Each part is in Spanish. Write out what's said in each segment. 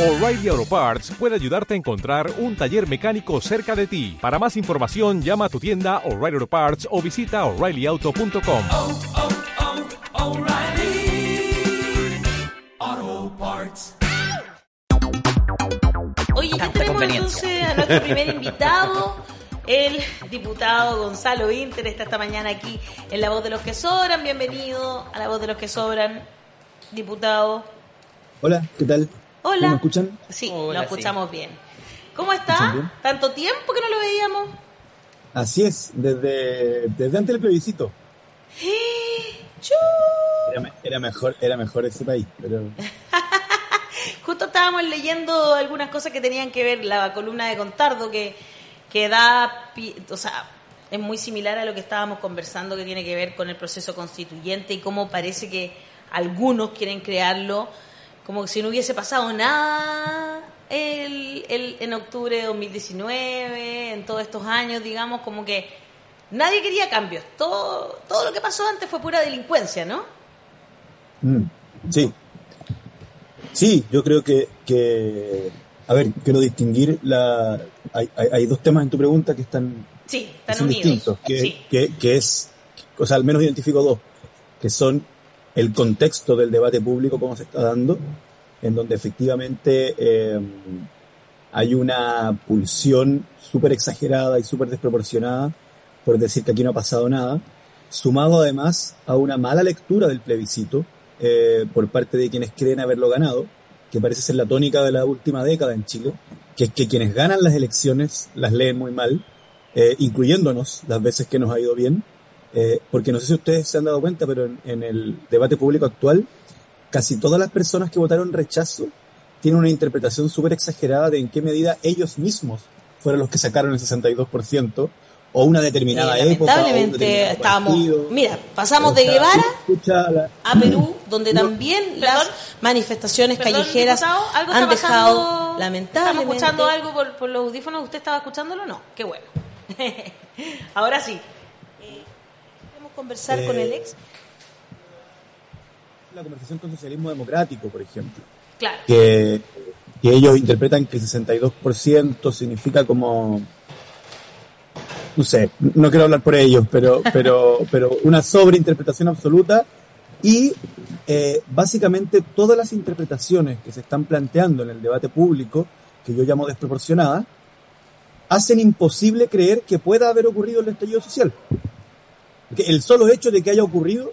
O'Reilly Auto Parts puede ayudarte a encontrar un taller mecánico cerca de ti. Para más información, llama a tu tienda O'Reilly Auto Parts o visita oreillyauto.com. oh, oh, Parts. Oye, ya tenemos entonces a nuestro primer invitado, el diputado Gonzalo Inter, está esta mañana aquí en La Voz de los que Sobran. Bienvenido a La Voz de los que Sobran, diputado. Hola, ¿qué tal? Hola. ¿Me escuchan? Sí, Hola, lo escuchamos bien. ¿Cómo ¿Escuchan está? bien? ¿Tanto tiempo que no lo veíamos? Así es, desde, desde antes del plebiscito. ¡Chu! Era, era mejor, era mejor ese país, pero Justo estábamos leyendo algunas cosas que tenían que ver la columna de Contardo que, que da, o sea, es muy similar a lo que estábamos conversando que tiene que ver con el proceso constituyente y cómo parece que algunos quieren crearlo como si no hubiese pasado nada el, el- en octubre de 2019, en todos estos años, digamos, como que nadie quería cambios. Todo, todo lo que pasó antes fue pura delincuencia, ¿no? mm, sí. Sí, yo creo que, que a ver, quiero distinguir la hay, hay, hay dos temas en tu pregunta que están Sí, que están son unidos. distintos, que, Sí. que, que es, o sea, al menos identifico dos, que son el contexto del debate público, cómo se está dando, en donde efectivamente eh, hay una pulsión súper exagerada y súper desproporcionada por decir que aquí no ha pasado nada, sumado además a una mala lectura del plebiscito eh, por parte de quienes creen haberlo ganado, que parece ser la tónica de la última década en Chile, que es que quienes ganan las elecciones las leen muy mal, eh, incluyéndonos las veces que nos ha ido bien, eh, porque no sé si ustedes se han dado cuenta, pero en, en el debate público actual, casi todas las personas que votaron rechazo tienen una interpretación súper exagerada de en qué medida ellos mismos fueron los que sacaron el 62%, o una determinada Eh, época. lamentablemente estábamos, partido. mira, pasamos de Guevara escucha la- a Perú, donde No. también las manifestaciones Perdón, callejeras diputado, algo han está dejado pasando- lamentablemente. ¿Estamos escuchando algo por, por los audífonos? ¿Usted estaba escuchándolo? No. Qué bueno. Ahora sí. Conversar Eh, con el ex. la conversación con socialismo democrático, por ejemplo. Claro. que, que ellos interpretan que el 62% significa como no sé, no quiero hablar por ellos, pero, pero, pero una sobreinterpretación absoluta y eh, básicamente todas las interpretaciones que se están planteando en el debate público, que yo llamo desproporcionadas, hacen imposible creer que pueda haber ocurrido el estallido social. El solo hecho de que haya ocurrido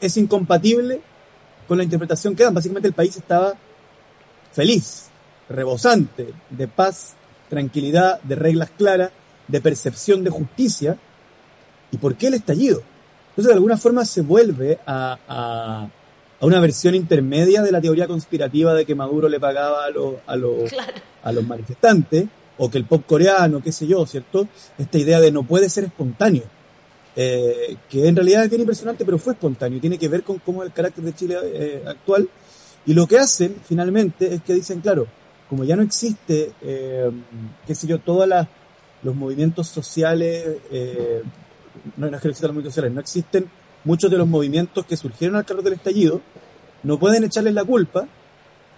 es incompatible con la interpretación que dan. Básicamente el país estaba feliz, rebosante de paz, tranquilidad, de reglas claras, de percepción de justicia. ¿Y por qué el estallido? Entonces, de alguna forma se vuelve a, a- a una versión intermedia de la teoría conspirativa de que Maduro le pagaba a, los a, Claro. a los manifestantes, o que el pop coreano, qué sé yo, ¿cierto? Esta idea de no puede ser espontáneo, eh, que en realidad es bien impresionante, pero fue espontáneo tiene que ver con cómo es el carácter de Chile eh, actual. Y lo que hacen finalmente es que dicen, claro, como ya no existe, eh, qué sé yo, todos los movimientos sociales, eh, no, no es que no existan los movimientos sociales, no existen muchos de los movimientos que surgieron al calor del estallido, no pueden echarles la culpa,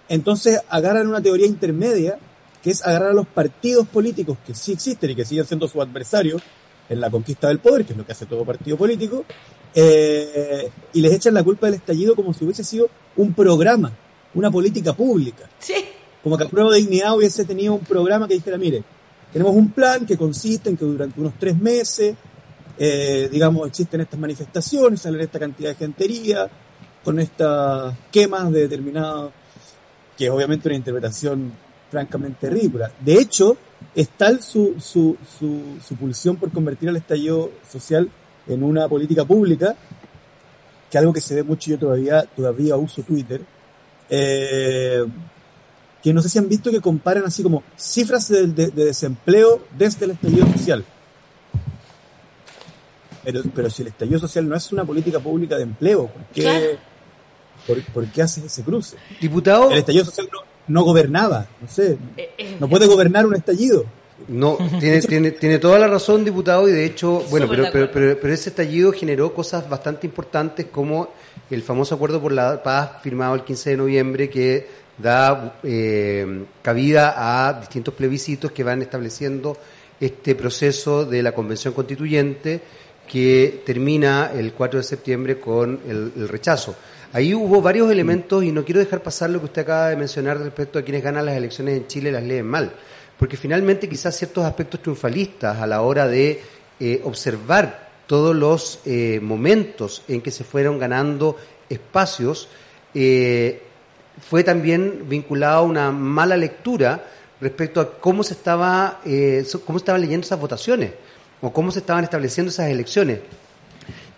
entonces agarran una teoría intermedia, que es agarrar a los partidos políticos que sí existen y que siguen siendo sus adversarios en la conquista del poder, que es lo que hace todo partido político, eh, y les echan la culpa del estallido como si hubiese sido un programa, una política pública. Sí. Como que a prueba de dignidad hubiese tenido un programa que dijera, mire, tenemos un plan que consiste en que durante unos tres meses, eh, digamos, existen estas manifestaciones, salen esta cantidad de gentería, con estas quemas de determinados, que es obviamente una interpretación francamente ridícula. De hecho, es tal su, su, su, su pulsión por convertir al estallido social en una política pública, que algo que se ve mucho, yo todavía, todavía uso Twitter, eh, que no sé si han visto que comparan así como cifras de, de- de desempleo desde el estallido social. Pero, pero si el estallido social no es una política pública de empleo, ¿por qué, por, por qué haces ese cruce? Diputado, El estallido social no, no gobernaba, no sé, Eh, eh, no puede gobernar un estallido. no, tiene, tiene, tiene toda la razón, diputado, y de hecho, bueno, pero, pero, pero, pero ese estallido generó cosas bastante importantes como el famoso acuerdo por la paz firmado el 15 de noviembre que da eh, cabida a distintos plebiscitos que van estableciendo este proceso de la Convención Constituyente que termina el 4 de septiembre con el, el rechazo. Ahí hubo varios elementos y no quiero dejar pasar lo que usted acaba de mencionar respecto a quienes ganan las elecciones en Chile las leen mal, porque finalmente quizás ciertos aspectos triunfalistas a la hora de eh, observar todos los eh, momentos en que se fueron ganando espacios, eh, fue también vinculado a una mala lectura respecto a cómo se estaba eh, cómo estaban leyendo esas votaciones o cómo se estaban estableciendo esas elecciones.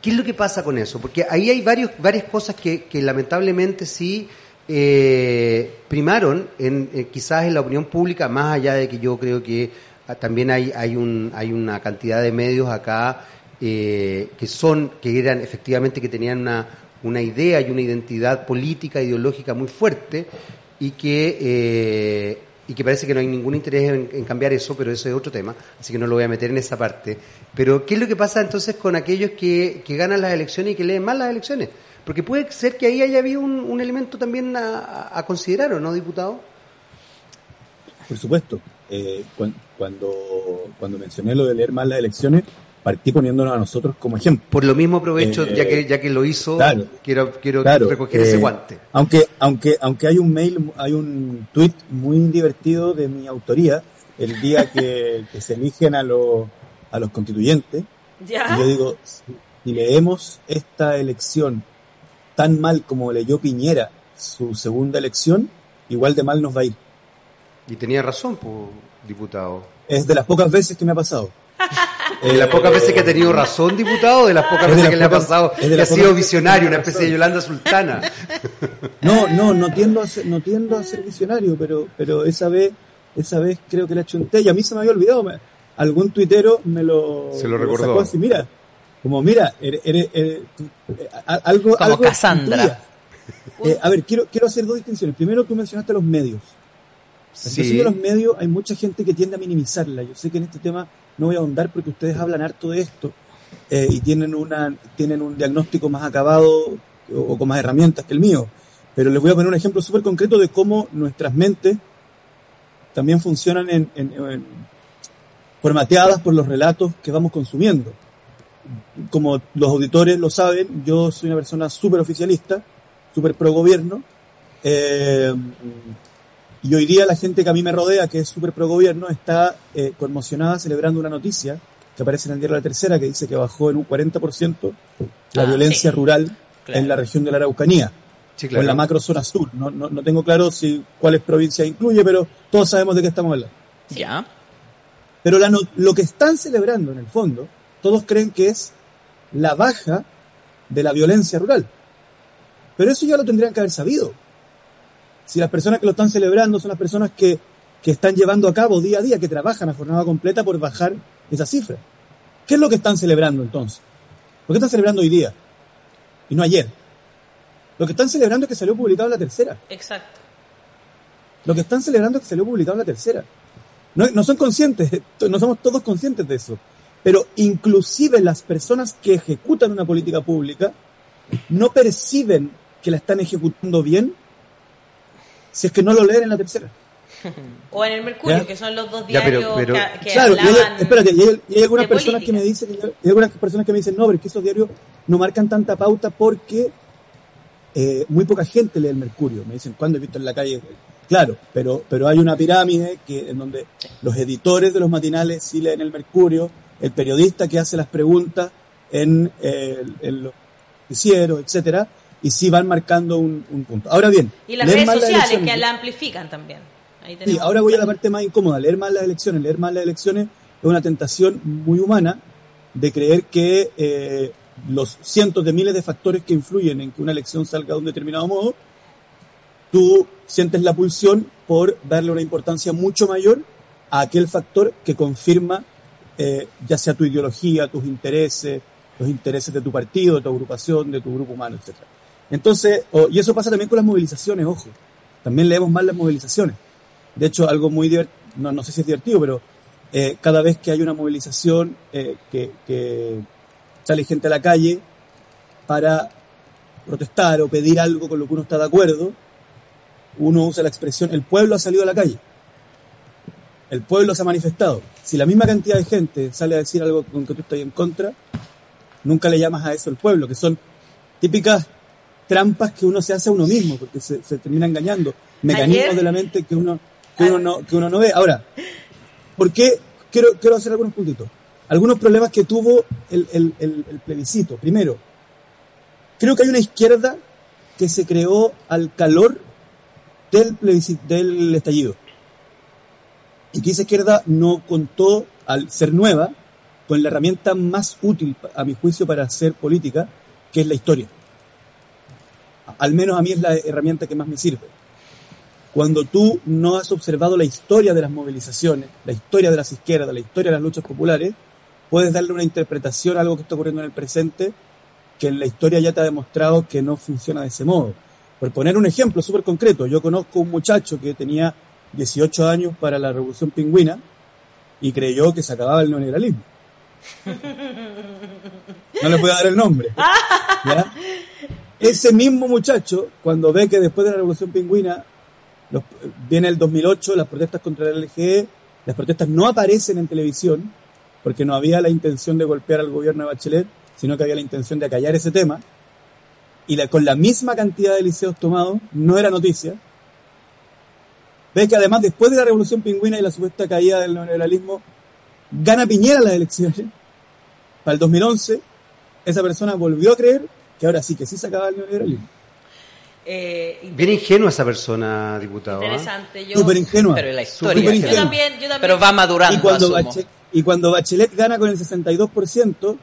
¿Qué es lo que pasa con eso? Porque ahí hay varios, varias cosas que, que lamentablemente sí eh, primaron en, eh, quizás en la opinión pública, más allá de que yo creo que ah, también hay, hay, un, hay una cantidad de medios acá eh, que son, que eran efectivamente que tenían una, una idea y una identidad política, ideológica muy fuerte y que, eh, y que parece que no hay ningún interés en, cambiar eso, pero eso es otro tema, así que no lo voy a meter en esa parte. Pero, ¿qué es lo que pasa entonces con aquellos que, que ganan las elecciones y que leen mal las elecciones? Porque puede ser que ahí haya habido un, un elemento también a, considerar, ¿o no, diputado? Por supuesto. Eh, cuan- cuando, cuando mencioné lo de leer mal las elecciones, partí poniéndonos a nosotros como ejemplo. Por lo mismo aprovecho, Eh, ya que ya que lo hizo, claro. quiero, quiero Claro, recoger eh, ese guante. Aunque, aunque, aunque hay un mail, hay un tweet muy divertido de mi autoría, el día que, que se eligen a los, a los constituyentes, ¿Ya? y yo digo, si, si leemos esta elección tan mal como leyó Piñera su segunda elección, igual de mal nos va a ir. Y tenía razón, pues, diputado. Es de las pocas veces que me ha pasado. De las pocas veces que ha tenido razón, diputado, de las pocas veces que le ha pasado, que ha sido visionario, una especie de Yolanda Sultana. No, no, no tiendo a ser, no tiendo a ser visionario, pero, pero esa vez, esa vez creo que la chunté y a mí se me había olvidado. me- algún tuitero me lo, Se lo me recordó. sacó así, mira, como mira, eres, eres- eres- tú- eh, a- algo, Como algo Cassandra. Eh, a ver, quiero, quiero hacer dos distinciones. Primero, tú mencionaste los medios. La situación Sí. de los medios, hay mucha gente que tiende a minimizarla. Yo sé que en este tema no voy a ahondar porque ustedes hablan harto de esto eh, y tienen, una, tienen un diagnóstico más acabado o, con más herramientas que el mío. Pero les voy a poner un ejemplo súper concreto de cómo nuestras mentes también funcionan en- formateadas por los relatos que vamos consumiendo. Como los auditores lo saben, yo soy una persona súper oficialista, súper pro gobierno. eh, y hoy día la gente que a mí me rodea, que es súper pro gobierno, está eh, conmocionada celebrando una noticia que aparece en el diario La Tercera, que dice que bajó en un 40% la Ah, violencia sí. rural Claro. en la región de la Araucanía Sí, o en la macro zona sur. No, no, no tengo claro si cuáles provincias incluye, pero todos sabemos de qué estamos hablando. Ya. Pero la no- lo que están celebrando en el fondo, todos creen que es la baja de la violencia rural. Pero eso ya lo tendrían que haber sabido. Si las personas que lo están celebrando son las personas que, que están llevando a cabo día a día, que trabajan a jornada completa por bajar esa cifra. ¿Qué es lo que están celebrando entonces? ¿Por qué están celebrando hoy día? Y no ayer. Lo que están celebrando es que salió publicado en la tercera. Exacto. Lo que están celebrando es que salió publicado en la tercera. No, no son conscientes, no somos todos conscientes de eso. Pero inclusive las personas que ejecutan una política pública no perciben que la están ejecutando bien si es que no lo leen en la tercera. O en el Mercurio, Ya. que son los dos Ya, pero- diarios pero- que, que claro, y hay, espérate, y hay, y hay algunas personas que me dicen, y hay algunas personas que me dicen, no, pero es que esos diarios no marcan tanta pauta porque eh, muy poca gente lee el Mercurio. Me dicen, ¿cuándo he visto en la calle? Claro, pero, pero hay una pirámide que, en donde los editores de los matinales sí leen el Mercurio, el periodista que hace las preguntas en, eh, en los noticieros, etcétera, y sí van marcando un, un punto. Ahora bien, Y las redes las sociales que la amplifican también. Ahí Sí, ahora voy a la parte más incómoda. Leer mal las elecciones. Leer mal las elecciones es una tentación muy humana de creer que eh, los cientos de miles de factores que influyen en que una elección salga de un determinado modo, tú sientes la pulsión por darle una importancia mucho mayor a aquel factor que confirma eh, ya sea tu ideología, tus intereses, los intereses de tu partido, de tu agrupación, de tu grupo humano, etc. Entonces, o- y eso pasa también con las movilizaciones, ojo. También leemos mal las movilizaciones. De hecho, algo muy divertido, no, no sé si es divertido, pero eh, cada vez que hay una movilización eh, que sale gente a la calle para protestar o pedir algo con lo que uno está de acuerdo, uno usa la expresión, el pueblo ha salido a la calle. El pueblo se ha manifestado. Si la misma cantidad de gente sale a decir algo con que tú estás en contra, nunca le llamas a eso el pueblo, que son típicas trampas que uno se hace a uno mismo, porque se, se termina engañando. Mecanismos Ayer- de la mente que uno, que uno, no, que uno no ve. Ahora, ¿por qué? Quiero, quiero hacer algunos puntitos. Algunos problemas que tuvo el, el- el- el plebiscito. Primero, creo que hay una izquierda que se creó al calor del plebiscito, del estallido. Y que esa izquierda no contó, al ser nueva, con la herramienta más útil, a mi juicio, para hacer política, que es la historia. Al menos a mí es la herramienta que más me sirve. Cuando tú no has observado la historia de las movilizaciones, la historia de las izquierdas, la historia de las luchas populares, puedes darle una interpretación a algo que está ocurriendo en el presente que en la historia ya te ha demostrado que no funciona de ese modo. Por poner un ejemplo súper concreto, yo conozco un muchacho que tenía 18 años para la Revolución Pingüina y creyó que se acababa el neoliberalismo. No le voy a dar el nombre. ¿ya? Ese mismo muchacho, cuando ve que después de la Revolución Pingüina viene el 2008, las protestas contra el LGE, las protestas no aparecen en televisión, porque no había la intención de golpear al gobierno de Bachelet, sino que había la intención de acallar ese tema, y con la misma cantidad de liceos tomados, no era noticia. Ve que además, después de la Revolución Pingüina y la supuesta caída del neoliberalismo, gana Piñera las elecciones. Para el 2011, esa persona volvió a creer que ahora sí que sí se acaba el neoliberalismo. Eh, Bien ingenua esa persona, diputado. ¿ah? interesante. Yo, Súper ingenua. Pero la historia. ingenua. yo también, yo también. Pero va madurando, y cuando, y Bachelet gana con el 62%,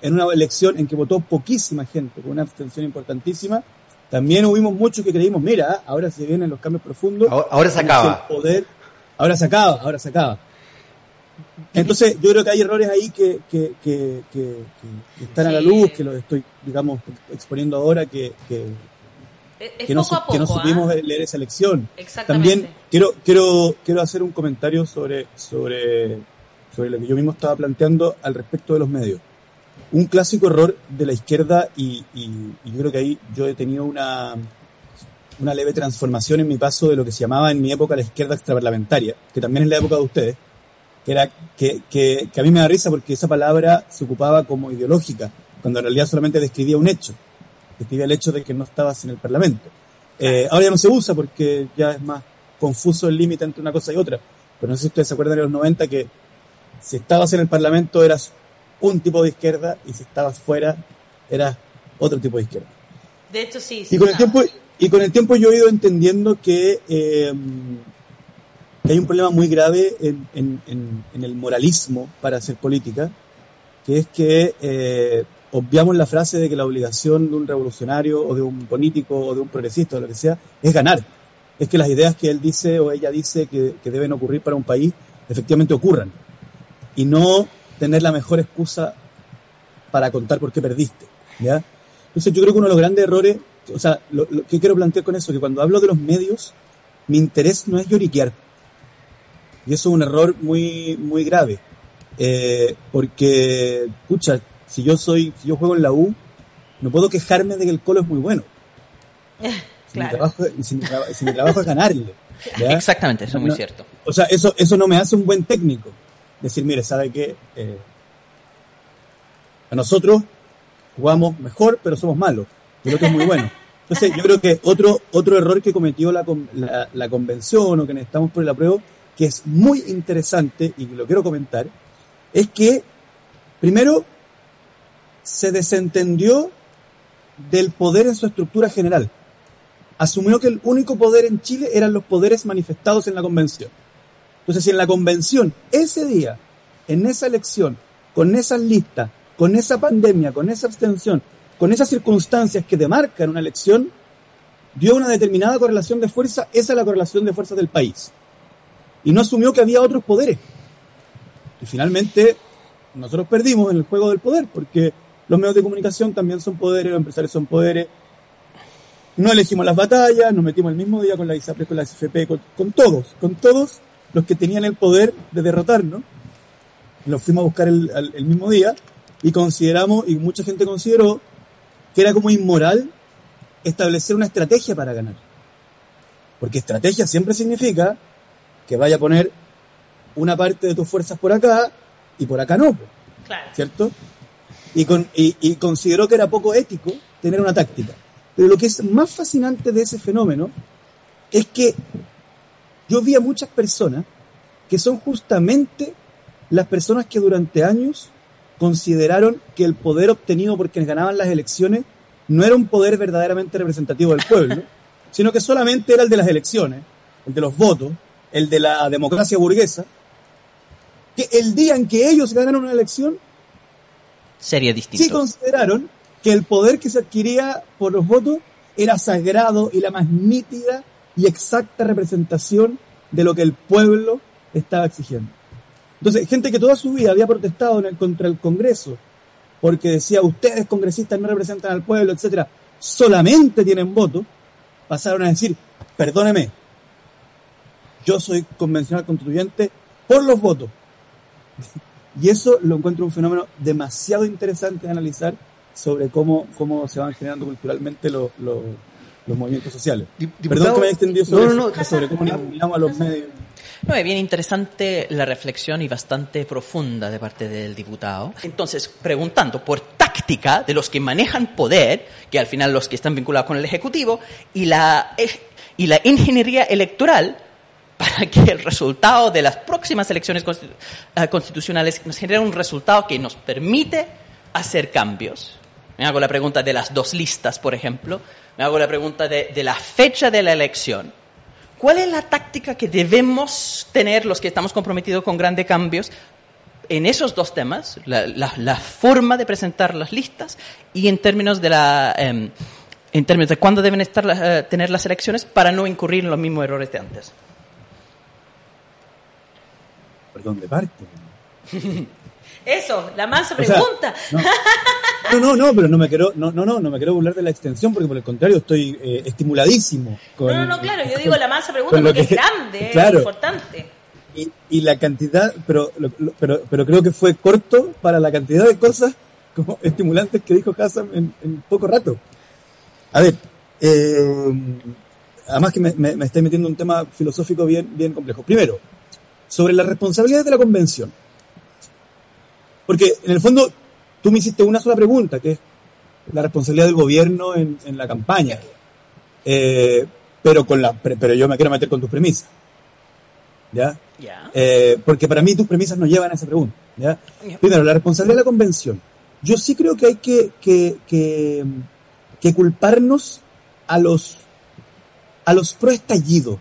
en una elección en que votó poquísima gente, con una abstención importantísima, también hubimos muchos que creímos, mira, ahora se vienen los cambios profundos. Ahora- ahora se acaba. el poder, ahora se acaba, ahora se acaba. Entonces, yo creo que hay errores ahí que, que, que, que- que están a la luz, que los estoy, digamos, exponiendo ahora, que, que, es, es no, poco poco. ¿ah? supimos leer esa elección. Exactamente. También quiero, quiero, quiero hacer un comentario sobre, sobre, sobre lo que yo mismo estaba planteando al respecto de los medios. Un clásico error de la izquierda y, y- y yo creo que ahí yo he tenido una, una leve transformación en mi paso de lo que se llamaba en mi época la izquierda extraparlamentaria, que también es la época de ustedes, que era que, que, que a mí me da risa porque esa palabra se ocupaba como ideológica, cuando en realidad solamente describía un hecho, describía el hecho de que no estabas en el Parlamento. Eh, ahora ya no se usa porque ya es más confuso el límite entre una cosa y otra, pero no sé si ustedes se acuerdan de los 90 que si estabas en el Parlamento eras un tipo de izquierda y si estabas fuera eras otro tipo de izquierda. De hecho, sí. sí, Y con el tiempo, y con el tiempo yo he ido entendiendo que, eh, que hay un problema muy grave en, en- en- en el moralismo para hacer política, que es que eh, obviamos la frase de que la obligación de un revolucionario o de un político o de un progresista o lo que sea es ganar. Es que las ideas que él dice o ella dice que, que deben ocurrir para un país efectivamente ocurran. Y no tener la mejor excusa para contar por qué perdiste. ¿ya? Entonces yo creo que uno de los grandes errores, o sea, lo, lo que quiero plantear con eso, que cuando hablo de los medios, mi interés no es lloriquear. Y eso es un error muy, muy grave. Eh, porque, pucha, si yo soy, si yo juego en la U, no puedo quejarme de que el colo es muy bueno. Si, mi, trabajo, si, mi, traba- si mi trabajo es ganarle. ¿ya? Exactamente, eso es muy No, cierto. O sea, eso, eso no me hace un buen técnico. Decir, mire, ¿sabe qué? Eh, a nosotros jugamos mejor, pero somos malos. Y el otro es muy bueno. Entonces, yo creo que otro, otro error que cometió la, con- la, la convención o que necesitamos por el apruebo, que es muy interesante y lo quiero comentar, es que, primero, se desentendió del poder en su estructura general. Asumió que el único poder en Chile eran los poderes manifestados en la convención. Entonces, si en la convención, ese día, en esa elección, con esas listas, con esa pandemia, con esa abstención, con esas circunstancias que demarcan una elección, dio una determinada correlación de fuerza, esa es la correlación de fuerzas del país. Y no asumió que había otros poderes. Y finalmente, nosotros perdimos en el juego del poder, porque los medios de comunicación también son poderes, los empresarios son poderes. No elegimos las batallas, nos metimos el mismo día con la ISAPRE, con la SFP, con, con todos, con todos los que tenían el poder de derrotarnos. Los fuimos a buscar el, el mismo día y consideramos, y mucha gente consideró, que era como inmoral establecer una estrategia para ganar. Porque estrategia siempre significa que vaya a poner una parte de tus fuerzas por acá y por acá no, Claro. ¿cierto? Y, con, y, y consideró que era poco ético tener una táctica. Pero lo que es más fascinante de ese fenómeno es que yo vi a muchas personas que son justamente las personas que durante años consideraron que el poder obtenido por quienes ganaban las elecciones no era un poder verdaderamente representativo del pueblo, sino que solamente era el de las elecciones, el de los votos, el de la democracia burguesa, que el día en que ellos ganaron una elección, Sería sí distinto. consideraron que el poder que se adquiría por los votos era sagrado y la más nítida y exacta representación de lo que el pueblo estaba exigiendo. Entonces, gente que toda su vida había protestado en el- contra el Congreso, porque decía, ustedes congresistas no representan al pueblo, etcétera, solamente tienen voto, pasaron a decir, perdóneme, yo soy convencional constituyente por los votos. Y eso lo encuentro un fenómeno demasiado interesante de analizar sobre cómo, cómo se van generando culturalmente los, los, los movimientos sociales. Perdón que me haya extendido sobre, No, no, no. sobre cómo a los medios. No, es bien interesante la reflexión y bastante profunda de parte del diputado. Entonces, preguntando por táctica de los que manejan poder, que al final los que están vinculados con el Ejecutivo, y la, eh, y la ingeniería electoral, para que el resultado de las próximas elecciones eh, constitucionales nos genere un resultado que nos permite hacer cambios. Me hago la pregunta de las dos listas, por ejemplo. Me hago la pregunta de, la fecha de la elección. ¿Cuál es la táctica que debemos tener los que estamos comprometidos con grandes cambios en esos dos temas? La, forma de presentar las listas y en términos de em, cuándo deben estar eh, tener las elecciones para no incurrir en los mismos errores de antes. Perdón, de parte. Eso, la mansa O sea, pregunta. No, no, no, pero no me quiero, no, no, no, no me quiero burlar de la extensión porque por el contrario estoy eh, estimuladísimo. Con, no, no, no, claro, yo digo la mansa pregunta porque que- es grande, claro. es importante. y, y la cantidad, pero, lo- pero, pero creo que fue corto para la cantidad de cosas como estimulantes que dijo Hassan en, en poco rato. A ver, eh, además que me, me, me estoy metiendo en un tema filosófico bien, bien complejo. Primero, sobre las responsabilidades de la convención. Porque en el fondo tú me hiciste una sola pregunta, que es la responsabilidad del gobierno en, en la campaña. Eh, pero, con la, pero yo me quiero meter con tus premisas. ¿Ya? Eh, porque para mí tus premisas no llevan a esa pregunta. Primero, la responsabilidad de la convención. Yo sí creo que hay que, que, que, que culparnos a los, a los pro estallido,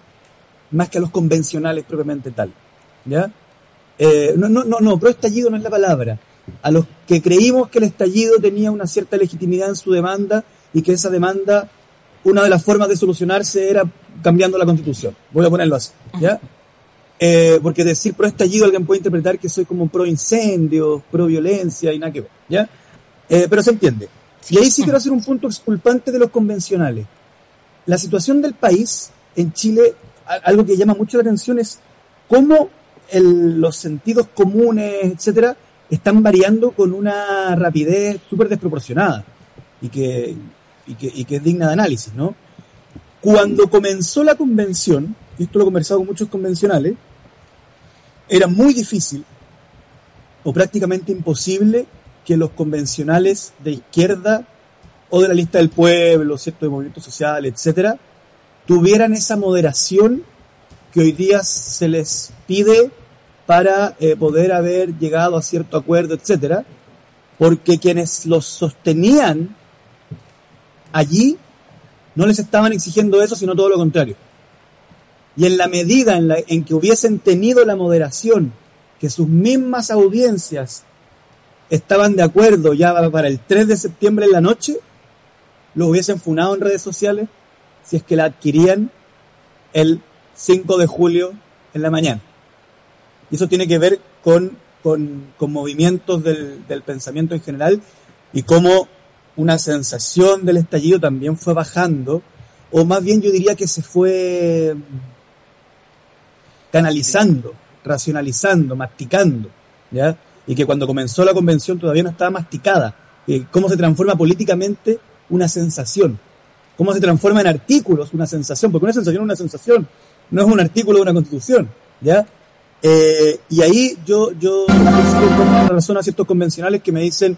más que a los convencionales propiamente tal. ¿Ya? Eh, no, no, no, no, pro estallido no es la palabra. A los que creímos que el estallido tenía una cierta legitimidad en su demanda y que esa demanda, una de las formas de solucionarse era cambiando la constitución. Voy a ponerlo así. ¿ya? Eh, porque decir pro estallido alguien puede interpretar que soy como pro incendio, pro violencia y nada que ver, ¿ya? Eh, pero se entiende. Y ahí sí quiero hacer un punto exculpante de los convencionales. La situación del país en Chile, algo que llama mucho la atención es cómo el- los sentidos comunes, etcétera, están variando con una rapidez súper desproporcionada y que, y, que, y que es digna de análisis, ¿no? Cuando comenzó la convención, y esto lo he conversado con muchos convencionales, era muy difícil o prácticamente imposible que los convencionales de izquierda o de la lista del pueblo, ¿cierto? de movimientos sociales, etcétera, tuvieran esa moderación que hoy día se les pide para eh, poder haber llegado a cierto acuerdo, etcétera, porque quienes los sostenían allí no les estaban exigiendo eso, sino todo lo contrario. Y en la medida en, la, en que hubiesen tenido la moderación, que sus mismas audiencias estaban de acuerdo ya para el 3 de septiembre en la noche, lo hubiesen funado en redes sociales si es que la adquirían el 5 de julio en la mañana. Y eso tiene que ver con, con, movimientos del, pensamiento en general y cómo una sensación del estallido también fue bajando, o más bien yo diría que se fue canalizando, racionalizando, masticando, ¿ya? Y que cuando comenzó la convención todavía no estaba masticada. Cómo se transforma políticamente una sensación. cómo se transforma en artículos una sensación, porque una sensación es una sensación, no es un artículo de una constitución, ¿ya? Eh, y ahí yo, yo razón a ciertos convencionales que me dicen,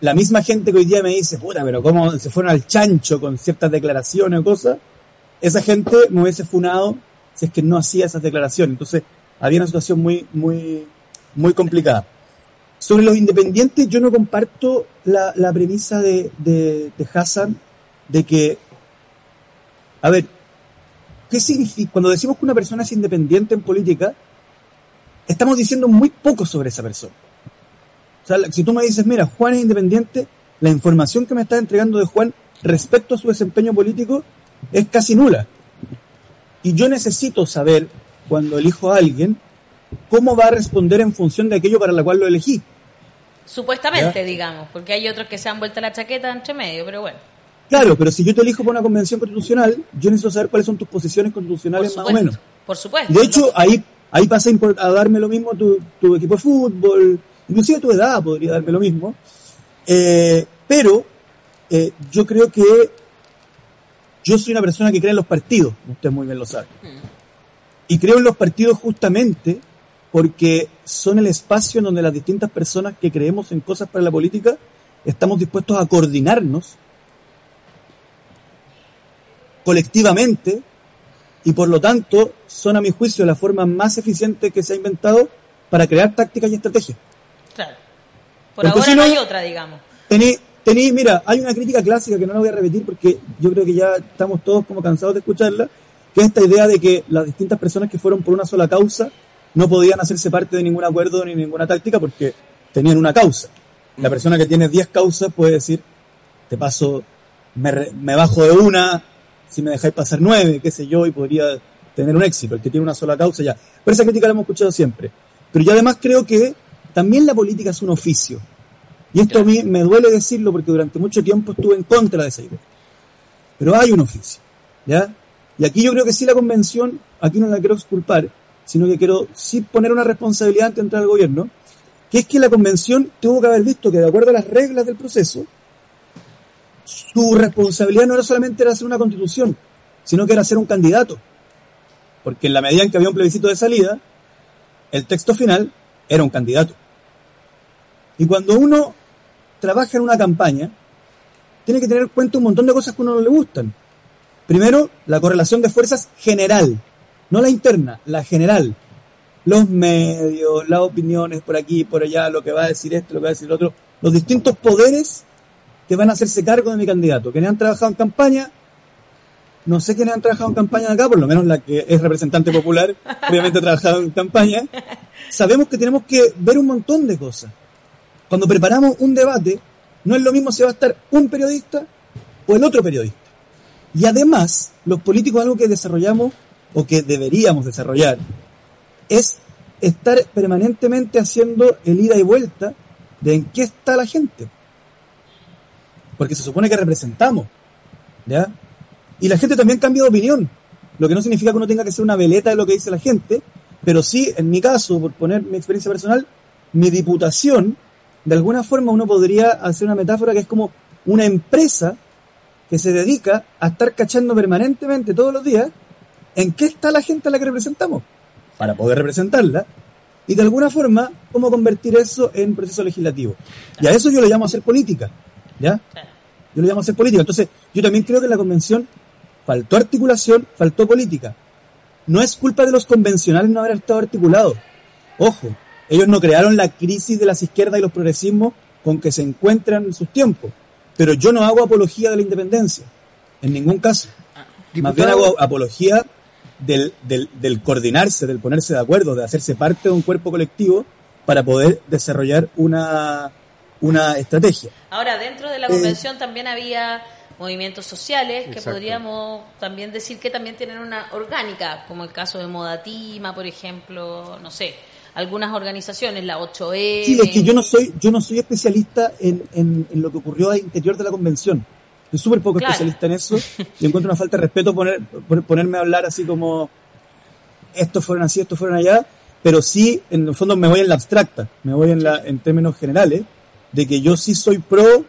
la misma gente que hoy día me dice, puta, pero cómo se fueron al chancho con ciertas declaraciones o cosas, esa gente me hubiese funado si es que no hacía esas declaraciones. Entonces, había una situación muy, muy, muy complicada. Sobre los independientes, yo no comparto la, la premisa de, de, de Hassan de que, a ver, ¿qué significa? Cuando decimos que una persona es independiente en política, estamos diciendo muy poco sobre esa persona. O sea, si tú me dices, mira, Juan es independiente, la información que me estás entregando de Juan respecto a su desempeño político es casi nula. Y yo necesito saber, cuando elijo a alguien, cómo va a responder en función de aquello para la cual lo elegí. Supuestamente, digamos, porque hay otros que se han vuelto la chaqueta entre medio, pero bueno. Claro, pero si yo te elijo para una convención constitucional, yo necesito saber cuáles son tus posiciones constitucionales más o menos. por supuesto. De hecho, ahí, ahí pasa a darme lo mismo tu, tu equipo de fútbol, inclusive tu edad podría darme lo mismo. Eh, pero eh, yo creo que yo soy una persona que cree en los partidos, usted muy bien lo sabe. Y creo en los partidos justamente porque son el espacio en donde las distintas personas que creemos en cosas para la política estamos dispuestos a coordinarnos colectivamente y por lo tanto son a mi juicio la forma más eficiente que se ha inventado para crear tácticas y estrategias. Claro. Por Porque ahora si no no- hay otra, digamos. Tení, tení, mira, hay una crítica clásica que no la voy a repetir porque yo creo que ya estamos todos como cansados de escucharla, que es esta idea de que las distintas personas que fueron por una sola causa no podían hacerse parte de ningún acuerdo ni ninguna táctica porque tenían una causa. La persona que tiene 10 causas puede decir, te paso, me, re- me bajo de una, si me dejáis pasar nueve, qué sé yo, y podría tener un éxito. El que tiene una sola causa ya. Pero esa crítica la hemos escuchado siempre. Pero yo además creo que también la política es un oficio. Y esto a mí me duele decirlo porque durante mucho tiempo estuve en contra de esa idea. Pero hay un oficio, ¿ya? Y aquí yo creo que sí la convención, aquí no la quiero exculpar, sino que quiero sí poner una responsabilidad ante entrar al gobierno, que es que la convención tuvo que haber visto que de acuerdo a las reglas del proceso, su responsabilidad no era solamente hacer una constitución, sino que era ser un candidato. Porque en la medida en que había un plebiscito de salida, el texto final era un candidato. Y cuando uno trabaja en una campaña, tiene que tener en cuenta un montón de cosas que a uno no le gustan. Primero, la correlación de fuerzas general, no la interna, la general. Los medios, las opiniones por aquí, por allá, lo que va a decir esto, lo que va a decir el otro, los distintos poderes que van a hacerse cargo de mi candidato. Quienes han trabajado en campaña, no sé quiénes han trabajado en campaña acá, por lo menos la que es representante popular, obviamente ha trabajado en campaña. Sabemos que tenemos que ver un montón de cosas. Cuando preparamos un debate, no es lo mismo si va a estar un periodista o el otro periodista. Y además, los políticos algo que desarrollamos o que deberíamos desarrollar es estar permanentemente haciendo el ida y vuelta de en qué está la gente. Porque se supone que representamos. ¿Ya? Y la gente también cambia de opinión. Lo que no significa que uno tenga que ser una veleta de lo que dice la gente, pero sí, en mi caso, por poner mi experiencia personal, mi diputación, de alguna forma uno podría hacer una metáfora que es como una empresa que se dedica a estar cachando permanentemente todos los días en qué está la gente a la que representamos, para poder representarla, y de alguna forma, cómo convertir eso en proceso legislativo. Y a eso yo le llamo hacer política, ¿ya? Yo le llamo hacer política. Entonces, yo también creo que en la convención faltó articulación, faltó política. No es culpa de los convencionales no haber estado articulados. Ojo, ellos no crearon la crisis de las izquierdas y los progresismos con que se encuentran en sus tiempos. Pero yo no hago apología de la independencia, en ningún caso. Más bien hago apología del, del, del coordinarse, del ponerse de acuerdo, de hacerse parte de un cuerpo colectivo para poder desarrollar una, una estrategia. Ahora, dentro de la Eh, convención también había movimientos sociales que Exacto. podríamos también decir que también tienen una orgánica, como el caso de Modatima, por ejemplo, no sé, algunas organizaciones, la 8E. Sí, es que yo no soy, yo no soy especialista en, en, en lo que ocurrió al interior de la convención. Soy súper poco Claro. especialista en eso y encuentro una falta de respeto poner, ponerme a hablar así como estos fueron así, estos fueron allá, pero sí, en el fondo me voy en la abstracta, me voy en, la, en términos generales, de que yo sí soy pro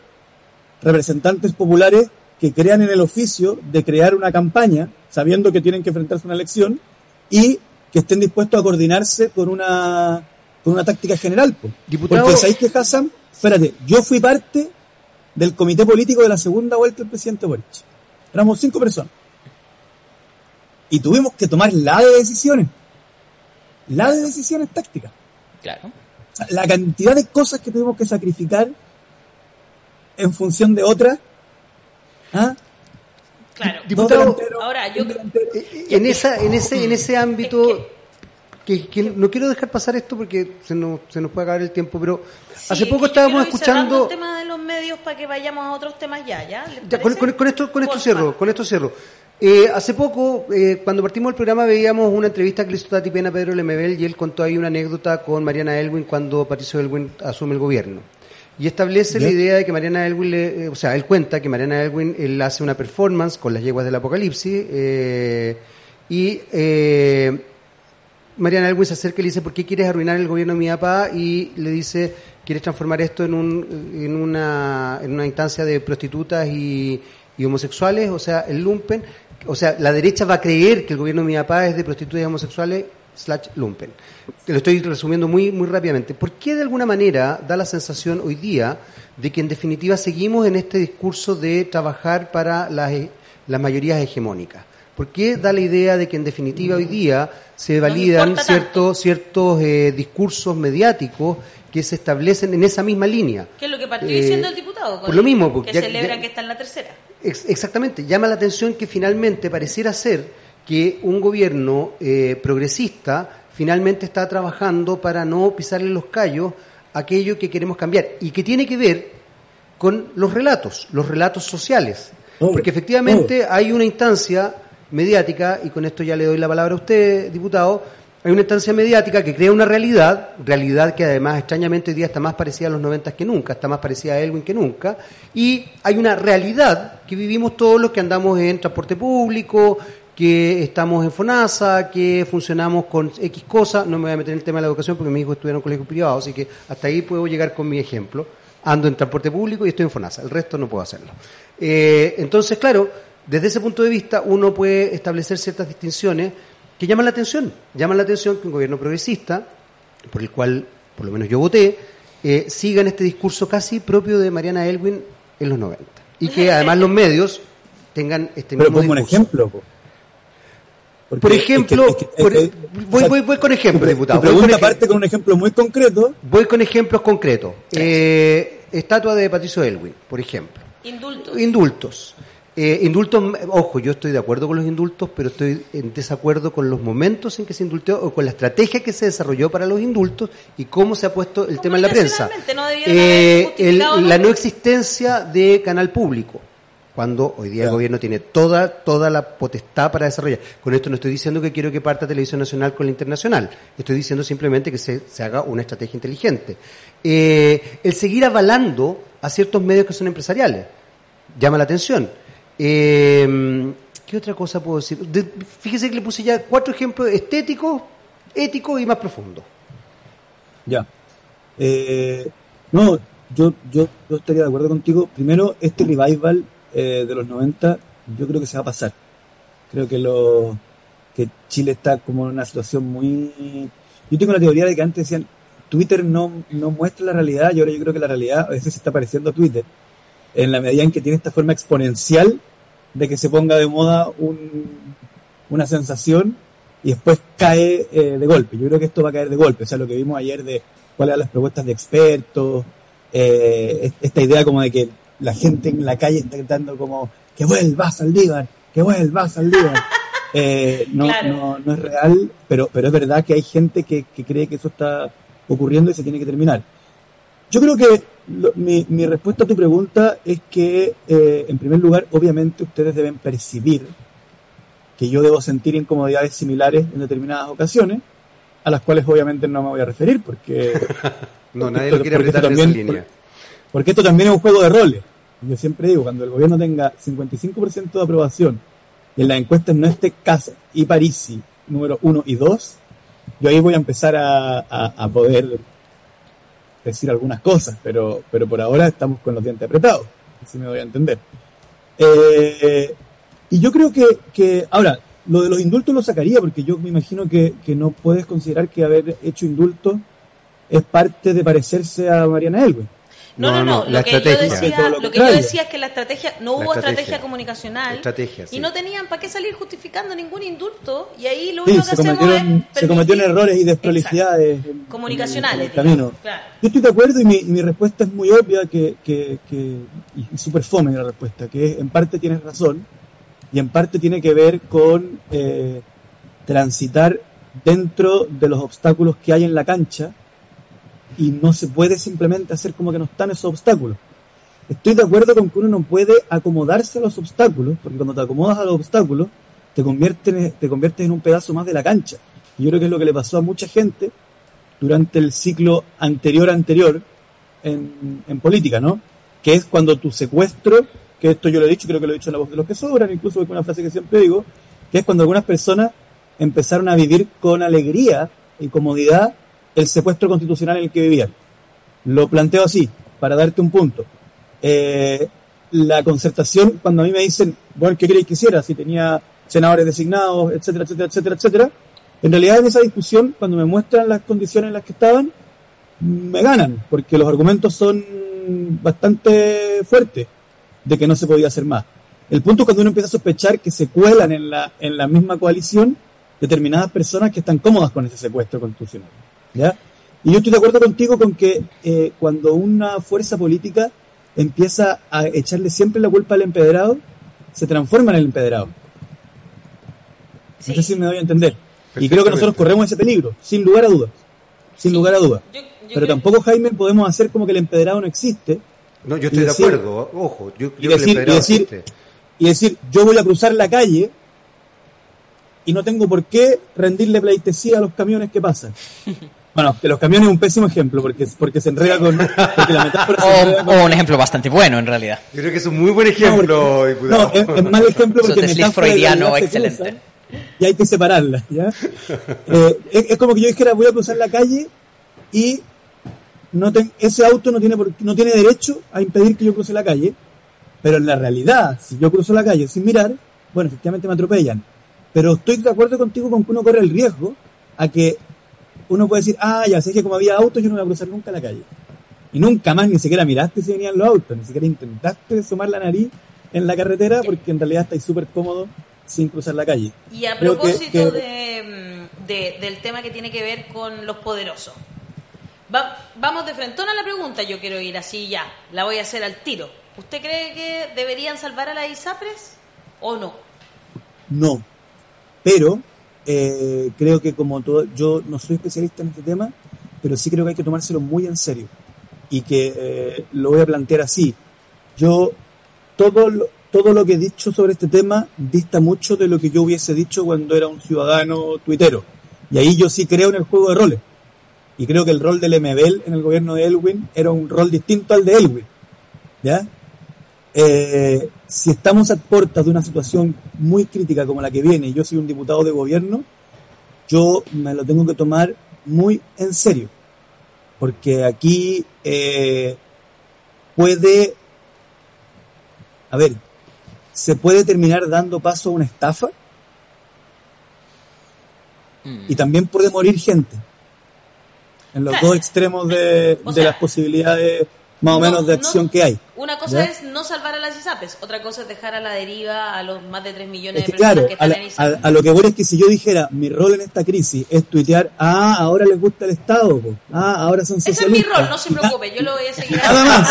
representantes populares que crean en el oficio de crear una campaña, sabiendo que tienen que enfrentarse a una elección, y que estén dispuestos a coordinarse con una, con una táctica general. po. Diputado- Porque sabéis que Hassan, espérate, yo fui parte del comité político de la segunda vuelta del presidente Boric. Éramos cinco personas. Y tuvimos que tomar la de decisiones. La de decisiones tácticas. Claro. Sea, la cantidad de cosas que tuvimos que sacrificar en función de otras. ¿Ah? Claro. Diputado, ahora, yo- delantero. Eh, En, esa, en, ese, en ese ámbito, que, que no quiero dejar pasar esto porque se nos, se nos puede acabar el tiempo, pero Sí, hace poco estábamos escuchando... el tema de los medios para que vayamos a otros temas ya, ¿ya? ¿Les Ya, con, con- con esto, con esto Porfa. cierro, con esto cierro. Eh, hace poco, eh, cuando partimos el programa, veíamos una entrevista que le hizo Tati Pena a Pedro Lemebel y él contó ahí una anécdota con Mariana Elwin cuando Patricio Elwin asume el gobierno. Y establece la idea de que Mariana Elwin, le- eh, o sea, él cuenta que Mariana Elwin él hace una performance con las yeguas del apocalipsis eh, y eh, Mariana Elwin se acerca y le dice, ¿por qué quieres arruinar el gobierno de mi papá? Y le dice, ¿quieres transformar esto en, un, en, una, en una instancia de prostitutas y, y homosexuales? O sea, el lumpen. O sea, la derecha va a creer que el gobierno de mi papá es de prostitutas homosexuales slash lumpen. Te lo estoy resumiendo muy, muy rápidamente. ¿Por qué de alguna manera da la sensación hoy día de que en definitiva seguimos en este discurso de trabajar para las, las mayorías hegemónicas? ¿Por qué da la idea de que en definitiva hoy día se validan importa ciertos, ciertos eh, discursos mediáticos que se establecen en esa misma línea? ¿Qué es lo que partió Eh, diciendo el diputado? con por lo mismo, porque Que ya- celebran ya- que está en la tercera. Ex- Exactamente, llama la atención que finalmente pareciera ser que un gobierno eh, progresista finalmente está trabajando para no pisarle los callos a aquello que queremos cambiar y que tiene que ver con los relatos, los relatos sociales. Obvio, Porque efectivamente hay una instancia mediática, y con esto ya le doy la palabra a usted, diputado, hay una instancia mediática que crea una realidad, realidad que además extrañamente hoy día está más parecida a los 90 que nunca, está más parecida a Elwin que nunca, y hay una realidad que vivimos todos los que andamos en transporte público, que estamos en FONASA, que funcionamos con X cosas, no me voy a meter en el tema de la educación porque mis hijos estudiaron en colegio privado, así que hasta ahí puedo llegar con mi ejemplo. Ando en transporte público y estoy en FONASA, el resto no puedo hacerlo. Eh, entonces, claro, desde ese punto de vista uno puede establecer ciertas distinciones que llaman la atención. Llaman la atención que un gobierno progresista, por el cual por lo menos yo voté, eh, siga en este discurso casi propio de Mariana Elwin en los 90. Y que además los medios tengan este Pero mismo pongo un discurso. ejemplo. Porque Por es que- ejemplo, es que- es por- que- voy, voy, voy con ejemplos, diputado. Tu voy con pregunta con un ejemplo muy concreto. Voy con ejemplos concretos. Eh, estatua de Patricio Elwin, por ejemplo. Indultos. Indultos. Eh, indultos, ojo, yo estoy de acuerdo con los indultos, pero estoy en desacuerdo con los momentos en que se indultó o con la estrategia que se desarrolló para los indultos y cómo se ha puesto el tema en la prensa. No Eh, el- la no existencia de canal público, cuando hoy día el gobierno tiene toda, toda la potestad para desarrollar. Con esto no estoy diciendo que quiero que parta Televisión Nacional con la Internacional, estoy diciendo simplemente que se, se haga una estrategia inteligente. Eh, el seguir avalando a ciertos medios que son empresariales llama la atención. Eh, ¿Qué otra cosa puedo decir? De- fíjese que le puse ya cuatro ejemplos estéticos, éticos y más profundos. Ya. Eh, no, yo, yo, yo estaría de acuerdo contigo. Primero, este revival eh, de los 90, yo creo que se va a pasar. Creo que lo que Chile está como en una situación muy... Yo tengo la teoría de que antes decían, Twitter no, no muestra la realidad, y ahora yo creo que la realidad a veces se está pareciendo a Twitter, en la medida en que tiene esta forma exponencial de que se ponga de moda un, una sensación y después cae eh, de golpe. Yo creo que esto va a caer de golpe. O sea, lo que vimos ayer de cuáles eran las propuestas de expertos, eh, es- esta idea como de que la gente en la calle está gritando como que vuelva Saldívar, que vuelva Saldívar. Eh, no, Claro. no, no es real, pero, pero es verdad que hay gente que, que cree que eso está ocurriendo y se tiene que terminar. Yo creo que lo- mi, mi respuesta a tu pregunta es que, eh, en primer lugar, obviamente ustedes deben percibir que yo debo sentir incomodidades similares en determinadas ocasiones, a las cuales obviamente no me voy a referir, porque, No, nadie Porque- lo quiere apretar en también- esa línea. porque esto también es un juego de roles. Yo siempre digo, cuando el gobierno tenga 55% de aprobación y en las encuestas no esté Casa y Parisi número 1 y 2, yo ahí voy a empezar a, a- a poder decir algunas cosas, pero, pero por ahora estamos con los dientes apretados, así me voy a entender. Eh, y yo creo que, que, ahora, lo de los indultos lo sacaría, porque yo me imagino que, que no puedes considerar que haber hecho indultos es parte de parecerse a Mariana Elwin. No, no, no. No, la Lo, que yo decía, lo lo que yo decía es que la estrategia, no La hubo estrategia. estrategia comunicacional. Estrategia, sí. Y no tenían para qué salir justificando ningún indulto. Y ahí lo Sí, único que se hacemos cometieron, es. se cometieron errores y desprolijidades en- Comunicacionales, en el camino. claro. Yo estoy de acuerdo y mi, y mi respuesta es muy obvia que, que, que y, y súper fome la respuesta, que es, en parte tienes razón y en parte tiene que ver con eh, transitar dentro de los obstáculos que hay en la cancha y no se puede simplemente hacer como que no están esos obstáculos. Estoy de acuerdo con que uno no puede acomodarse a los obstáculos, porque cuando te acomodas a los obstáculos, te conviertes, te conviertes en un pedazo más de la cancha. Y yo creo que es lo que le pasó a mucha gente durante el ciclo anterior anterior en, en política, ¿no? Que es cuando tu secuestro, que esto yo lo he dicho, creo que lo he dicho en la voz de los que sobran, incluso es una frase que siempre digo, que es cuando algunas personas empezaron a vivir con alegría y comodidad el secuestro constitucional en el que vivían. Lo planteo así, para darte un punto. Eh, la concertación, cuando a mí me dicen, bueno, ¿qué queréis que hiciera? Si tenía senadores designados, etcétera, etcétera, etcétera, etcétera. En realidad en esa discusión, cuando me muestran las condiciones en las que estaban, me ganan, porque los argumentos son bastante fuertes de que no se podía hacer más. El punto es cuando uno empieza a sospechar que se cuelan en la, en la misma coalición determinadas personas que están cómodas con ese secuestro constitucional. ¿Ya? Y yo estoy de acuerdo contigo con que eh, cuando una fuerza política empieza a echarle siempre la culpa al empedrado, se transforma en el empedrado. Sí. No sé si me doy a entender. Y creo que nosotros corremos ese peligro, sin lugar a dudas. Sin Sí. lugar a dudas. Yo- yo Pero tampoco, Jaime, podemos hacer como que el empedrado no existe No, yo estoy de acuerdo, ojo, yo y decir, y decir, y decir, yo voy a cruzar la calle y no tengo por qué rendirle pleitesía a los camiones que pasan. Bueno, que los camiones es un pésimo ejemplo porque, porque se enreda con... Porque la metáfora se enreda O, con- o un ejemplo bastante bueno, en realidad. Yo creo que es un muy buen ejemplo, No, diputado. es, es mal ejemplo porque es y freudiano se excelente. Y hay que separarlas, ¿ya? Eh, es, es como que yo dijera, voy a cruzar la calle y no ten- ese auto no tiene, por- no tiene derecho a impedir que yo cruce la calle, pero en la realidad, si yo cruzo la calle sin mirar, bueno, efectivamente me atropellan. Pero estoy de acuerdo contigo con que uno corre el riesgo a que uno puede decir, ah, ya sé que como había autos, yo no voy a cruzar nunca la calle. Y nunca más ni siquiera miraste si venían los autos, ni siquiera intentaste asomar la nariz en la carretera porque en realidad estáis súper cómodo sin cruzar la calle. Y a Creo propósito que- de, mm, de- del tema que tiene que ver con los poderosos. Va- vamos de frente a la pregunta, yo quiero ir así ya, la voy a hacer al tiro. ¿Usted cree que deberían salvar a las ISAPRES o no? No. Pero eh, creo que como todo, yo no soy especialista en este tema, pero sí creo que hay que tomárselo muy en serio. Y que eh, lo voy a plantear así. Yo, todo lo, todo lo que he dicho sobre este tema dista mucho de lo que yo hubiese dicho cuando era un ciudadano tuitero. Y ahí yo sí creo en el juego de roles. Y creo que el rol del MBL en el gobierno de Elwin era un rol distinto al de Elwin. ¿Ya? Eh, si estamos a puertas de una situación muy crítica como la que viene yo soy un diputado de gobierno, yo me lo tengo que tomar muy en serio. Porque aquí eh, puede, a ver, se puede terminar dando paso a una estafa y también puede morir gente. En los dos extremos de, O de sea, las posibilidades más o no, menos de no. acción que hay. Una cosa ¿Ya? es no salvar a las ISAPRES, otra cosa es dejar a la deriva a los más de 3 millones Es de que personas claro, que a, están la- en a- ISAPRES. a lo que voy es que si yo dijera mi rol en esta crisis es tuitear, ah, ahora les gusta el Estado, po. ah, ahora son Ese es mi socialistas. rol, no se preocupe, yo lo voy a seguir Nada más.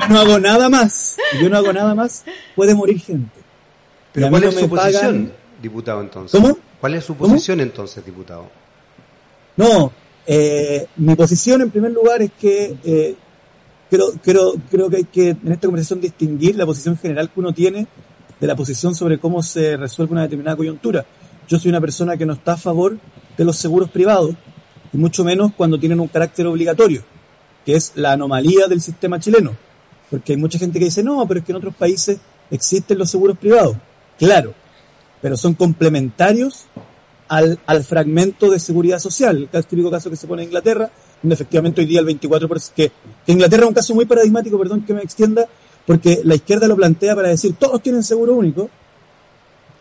Yo, no hago nada más. Yo no hago nada más. Puede morir gente. Pero a ¿cuál no es su posición, pagan- diputado, entonces? ¿Cómo? ¿Cuál es su ¿Cómo? posición entonces, diputado? No, eh, mi posición en primer lugar es que eh, creo, creo, creo que hay que en esta conversación distinguir la posición general que uno tiene de la posición sobre cómo se resuelve una determinada coyuntura. Yo soy una persona que no está a favor de los seguros privados, y mucho menos cuando tienen un carácter obligatorio, que es la anomalía del sistema chileno. Porque hay mucha gente que dice, no, pero es que en otros países existen los seguros privados. Claro, pero son complementarios al, al fragmento de seguridad social. El típico caso que se pone en Inglaterra, efectivamente hoy día el 24%, que, que Inglaterra es un caso muy paradigmático, perdón que me extienda, porque la izquierda lo plantea para decir todos tienen seguro único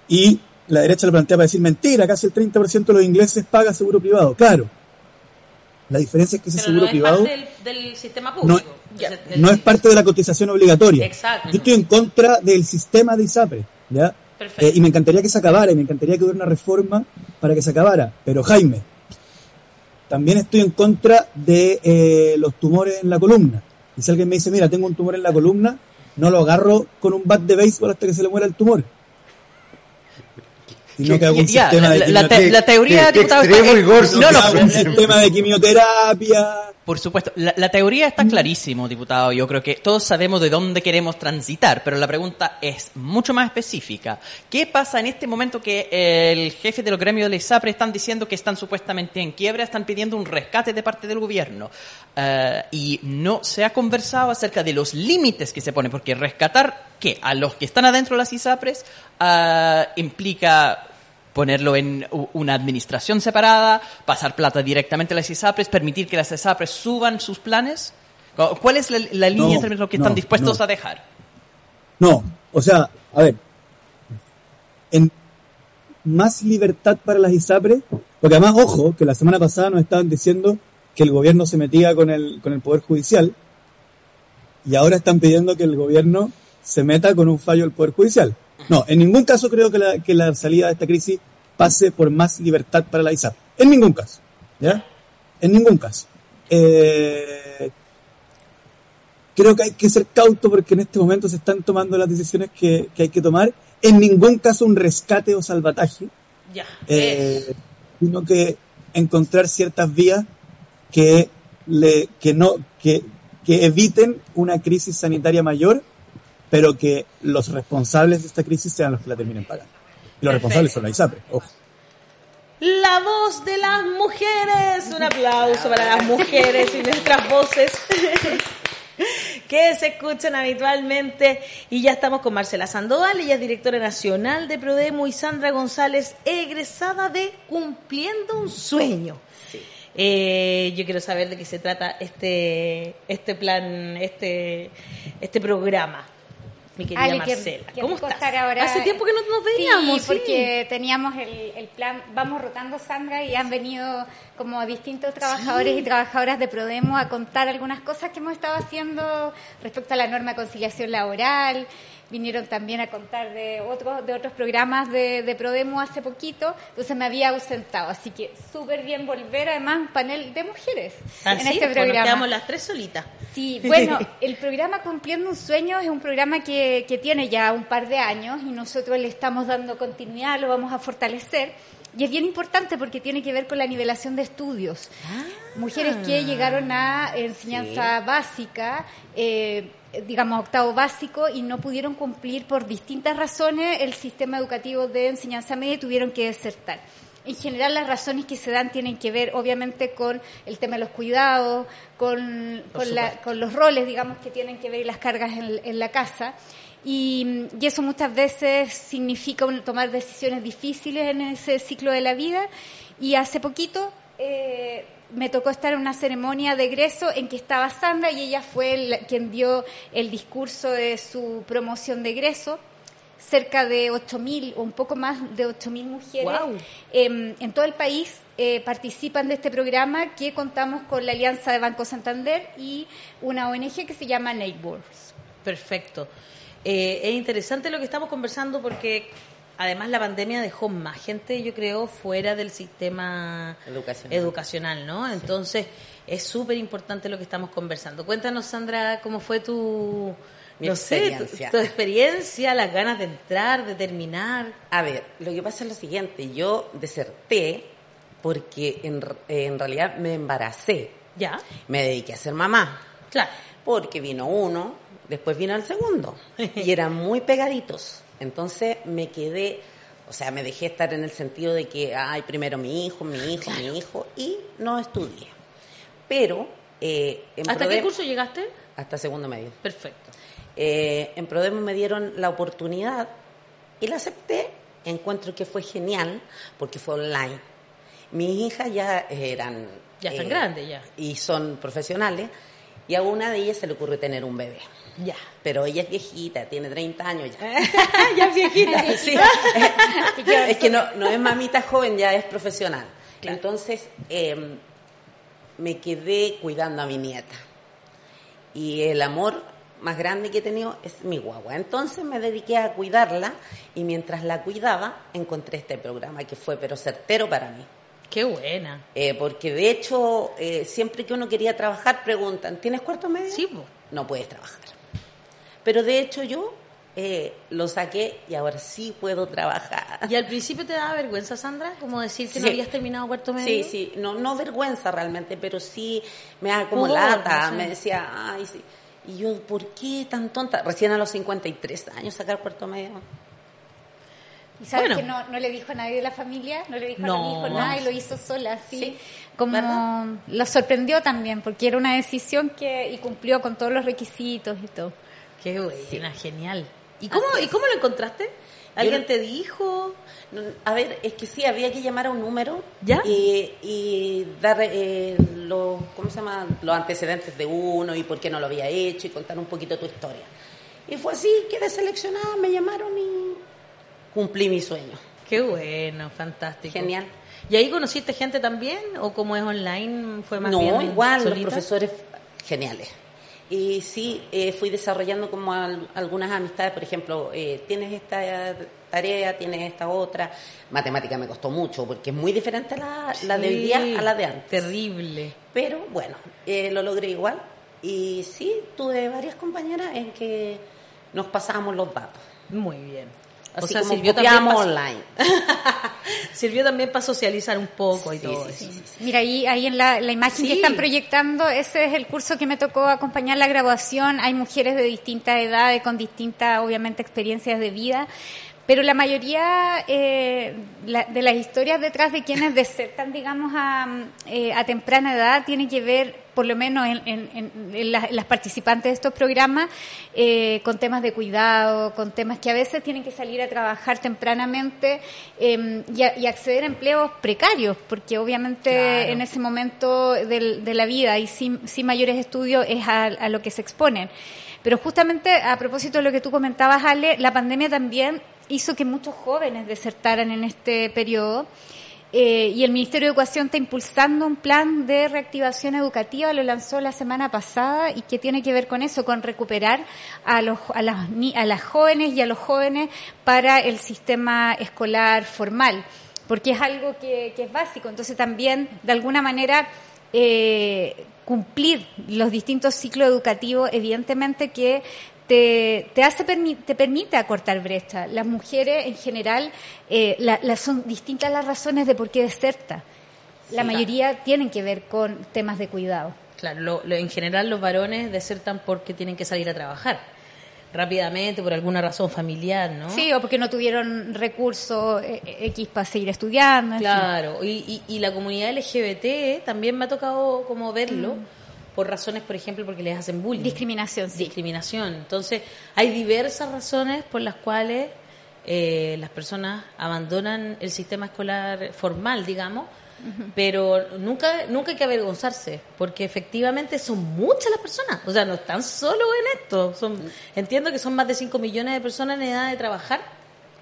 y la derecha lo plantea para decir mentira, casi el 30% de los ingleses paga seguro privado. Claro. La diferencia es que ese Pero seguro no es privado parte del, del sistema no, público. Entonces, el- no es parte de la cotización obligatoria. Exacto. Yo estoy en contra del sistema de ISAPRE, ¿ya? Eh, y me encantaría que se acabara, y me encantaría que hubiera una reforma para que se acabara. Pero Jaime, también estoy en contra de eh, los tumores en la columna. Y si alguien me dice, mira, tengo un tumor en la columna, no lo agarro con un bat de béisbol hasta que se le muera el tumor. Sino que hago un Ya, sistema la, de la- quimioterapia. te- la teoría, extremo. No, no, hago un sistema de quimioterapia. Por supuesto, la, la teoría está clarísimo, diputado. Yo creo que todos sabemos de dónde queremos transitar, pero la pregunta es mucho más específica. ¿Qué pasa en este momento que el jefe de los gremios de ISAPRE están diciendo que están supuestamente en quiebra, están pidiendo un rescate de parte del gobierno? Eh, y no se ha conversado acerca de los límites que se ponen, porque rescatar, ¿qué? A los que están adentro de las ISAPRES ah, implica ponerlo en una administración separada, pasar plata directamente a las ISAPRES, permitir que las ISAPRES suban sus planes? ¿Cu- ¿Cuál es la, la línea No, en términos de lo que no, están dispuestos no. a dejar? No, o sea, a ver, en más libertad para las ISAPRES, porque además, ojo, que la semana pasada nos estaban diciendo que el gobierno se metía con el, con el Poder Judicial, y ahora están pidiendo que el gobierno se meta con un fallo del Poder Judicial. No, en ningún caso creo que la, que la salida de esta crisis pase por más libertad para la ISAP. En ningún caso. ¿Ya? En ningún caso. Eh, creo que hay que ser cauto porque en este momento se están tomando las decisiones que, que hay que tomar. En ningún caso un rescate o salvataje, Ya. eh, sino que encontrar ciertas vías que, le, que, no, que, que eviten una crisis sanitaria mayor, pero que los responsables de esta crisis sean los que la terminen pagando. Y los responsables son la ISAPRE, ojo. La voz de las mujeres. Un aplauso para las mujeres y nuestras voces que se escuchan habitualmente. Y ya estamos con Marcela Sandoval, ella es directora nacional de Prodemo, y Sandra González, egresada de Cumpliendo un Sueño. Eh, yo quiero saber de qué se trata este, este plan, este, este programa. Mi querida Ale, Marcela, qué ¿cómo estás? ahora. Hace tiempo que no nos veíamos. Sí, porque teníamos el, el plan, vamos rotando Sandra y han venido como distintos trabajadores y trabajadoras de Prodemo a contar algunas cosas que hemos estado haciendo respecto a la norma de conciliación laboral. Vinieron también a contar de otros de otros programas de, de Prodemo hace poquito, entonces me había ausentado. Así que súper bien volver, además, un panel de mujeres ¿Ah, en sí? este Pues nos programa. quedamos las tres solitas. Sí, bueno, el programa Cumpliendo un Sueño es un programa que, que tiene ya un par de años y nosotros le estamos dando continuidad, lo vamos a fortalecer. Y es bien importante porque tiene que ver con la nivelación de estudios. Mujeres que llegaron a enseñanza básica, eh, digamos octavo básico, y no pudieron cumplir por distintas razones el sistema educativo de enseñanza media y tuvieron que desertar. En general las razones que se dan tienen que ver obviamente con el tema de los cuidados, con, con, la- con los roles, digamos, que tienen que ver y las cargas en, en la casa. Y, y eso muchas veces significa tomar decisiones difíciles en ese ciclo de la vida. Y hace poquito eh, me tocó estar en una ceremonia de egreso en que estaba Sandra y ella fue la- quien dio el discurso de su promoción de egreso cerca de 8.000 o un poco más de 8.000 mujeres Guau. em, en todo el país eh, participan de este programa que contamos con la Alianza de Banco Santander y una ONG que se llama Neighbors. Perfecto. Eh, es interesante lo que estamos conversando porque además la pandemia dejó más gente, yo creo, fuera del sistema Educacional. educacional, ¿no? Entonces es súper importante lo que estamos conversando. Cuéntanos, Sandra, cómo fue tu, Mi no sé, tu- experiencia. tu experiencia, las ganas de entrar, de terminar. A ver, lo que pasa es lo siguiente, yo deserté porque en, en realidad me embaracé, ¿Ya? me dediqué a ser mamá, Claro. porque vino uno, después vino el segundo, y eran muy pegaditos, entonces me quedé, o sea, me dejé estar en el sentido de que, ay, primero mi hijo, mi hijo, mi hijo, y no estudié. Pero, eh, en ¿Hasta qué curso llegaste? Hasta segundo medio. Perfecto. Eh, en Prodemo me dieron la oportunidad y la acepté. Encuentro que fue genial porque fue online. Mis hijas ya eran... Ya están grandes, ya. Y son profesionales. Y a una de ellas se le ocurre tener un bebé. Ya. Pero ella es viejita, tiene 30 años ya. ya es viejita. Sí. es que no, no es mamita joven, ya es profesional. Entonces, eh, me quedé cuidando a mi nieta. Y el amor más grande que he tenido es mi guagua. Entonces me dediqué a cuidarla y mientras la cuidaba encontré este programa que fue pero certero para mí. Qué buena. Eh, porque de hecho, eh, siempre que uno quería trabajar, preguntan, ¿tienes cuarto medio? Sí, po. No puedes trabajar. Pero de hecho yo eh, lo saqué y ahora sí puedo trabajar. ¿Y al principio te daba vergüenza, Sandra? Como decir que no habías terminado cuarto medio. Sí, sí, no, no vergüenza realmente, pero sí me da como Pudor, lata, sí. me decía, ay, sí. Y yo, ¿por qué tan tonta? Recién a los 53 años sacar cuarto medio. Y sabes Bueno. que no, no le dijo a nadie de la familia, no le dijo No. a mi hijo nada y lo hizo sola, así. Sí, como ¿verdad? lo sorprendió también, porque era una decisión que y cumplió con todos los requisitos y todo. Qué buena, genial. ¿Y cómo, Así ¿Y cómo lo encontraste? ¿Alguien Yo- te dijo? A ver, es que sí, había que llamar a un número ¿Ya? Y, y dar eh, los, ¿cómo se llama? los antecedentes de uno y por qué no lo había hecho y contar un poquito tu historia. Y fue así, quedé seleccionada, me llamaron y cumplí mi sueño. Qué bueno, fantástico. Genial. ¿Y ahí conociste gente también? ¿O como es online fue más no, bien igual, solita? los profesores geniales. Y sí, eh, fui desarrollando como al- algunas amistades, por ejemplo, eh, tienes esta tarea, tienes esta otra. Matemática me costó mucho porque es muy diferente la, la de hoy día Sí, a la de antes. Terrible. Pero bueno, eh, lo logré igual. Y sí, tuve varias compañeras en que nos pasábamos los datos. Muy bien. Así o sea, como sirvió también, copiamos para, online. sirvió también para socializar un poco y Sí, todo sí, eso. sí, Mira, ahí, ahí en la, la imagen Sí. que están proyectando, ese es el curso que me tocó acompañar la graduación. Hay mujeres de distintas edades, con distintas, obviamente, experiencias de vida. Pero la mayoría eh, la- de las historias detrás de quienes desertan, digamos, a, eh, a temprana edad, tiene que ver, por lo menos en, en- en- las, participantes de estos programas, eh, con temas de cuidado, con temas que a veces tienen que salir a trabajar tempranamente eh, y, a- y acceder a empleos precarios, porque obviamente Claro. en ese momento de la vida y sin, sin mayores estudios es a, a lo que se exponen. Pero justamente a propósito de lo que tú comentabas, Ale, la pandemia también hizo que muchos jóvenes desertaran en este periodo. Eh, y el Ministerio de Educación está impulsando un plan de reactivación educativa, lo lanzó la semana pasada y que tiene que ver con eso, con recuperar a, los, a, las, a las jóvenes y a los jóvenes para el sistema escolar formal, porque es algo que, que es básico. Entonces también, de alguna manera, eh, cumplir los distintos ciclos educativos, evidentemente que te, te hace permi- te permite acortar brecha. Las mujeres en general eh, la- la- son distintas las razones de por qué deserta. La Sí. mayoría tienen que ver con temas de cuidado. Claro, lo- lo- en general los varones desertan porque tienen que salir a trabajar rápidamente por alguna razón familiar, ¿no? Sí, o porque no tuvieron recursos eh, eh, X para seguir estudiando. Claro, y, y, y la comunidad LGBT también me ha tocado como verlo por razones, por ejemplo, porque les hacen bullying. Discriminación, sí. Discriminación. Entonces, hay diversas razones por las cuales eh, las personas abandonan el sistema escolar formal, digamos, pero nunca nunca hay que avergonzarse, porque efectivamente son muchas las personas, o sea, no están solo en esto, son entiendo que son más de 5 millones de personas en edad de trabajar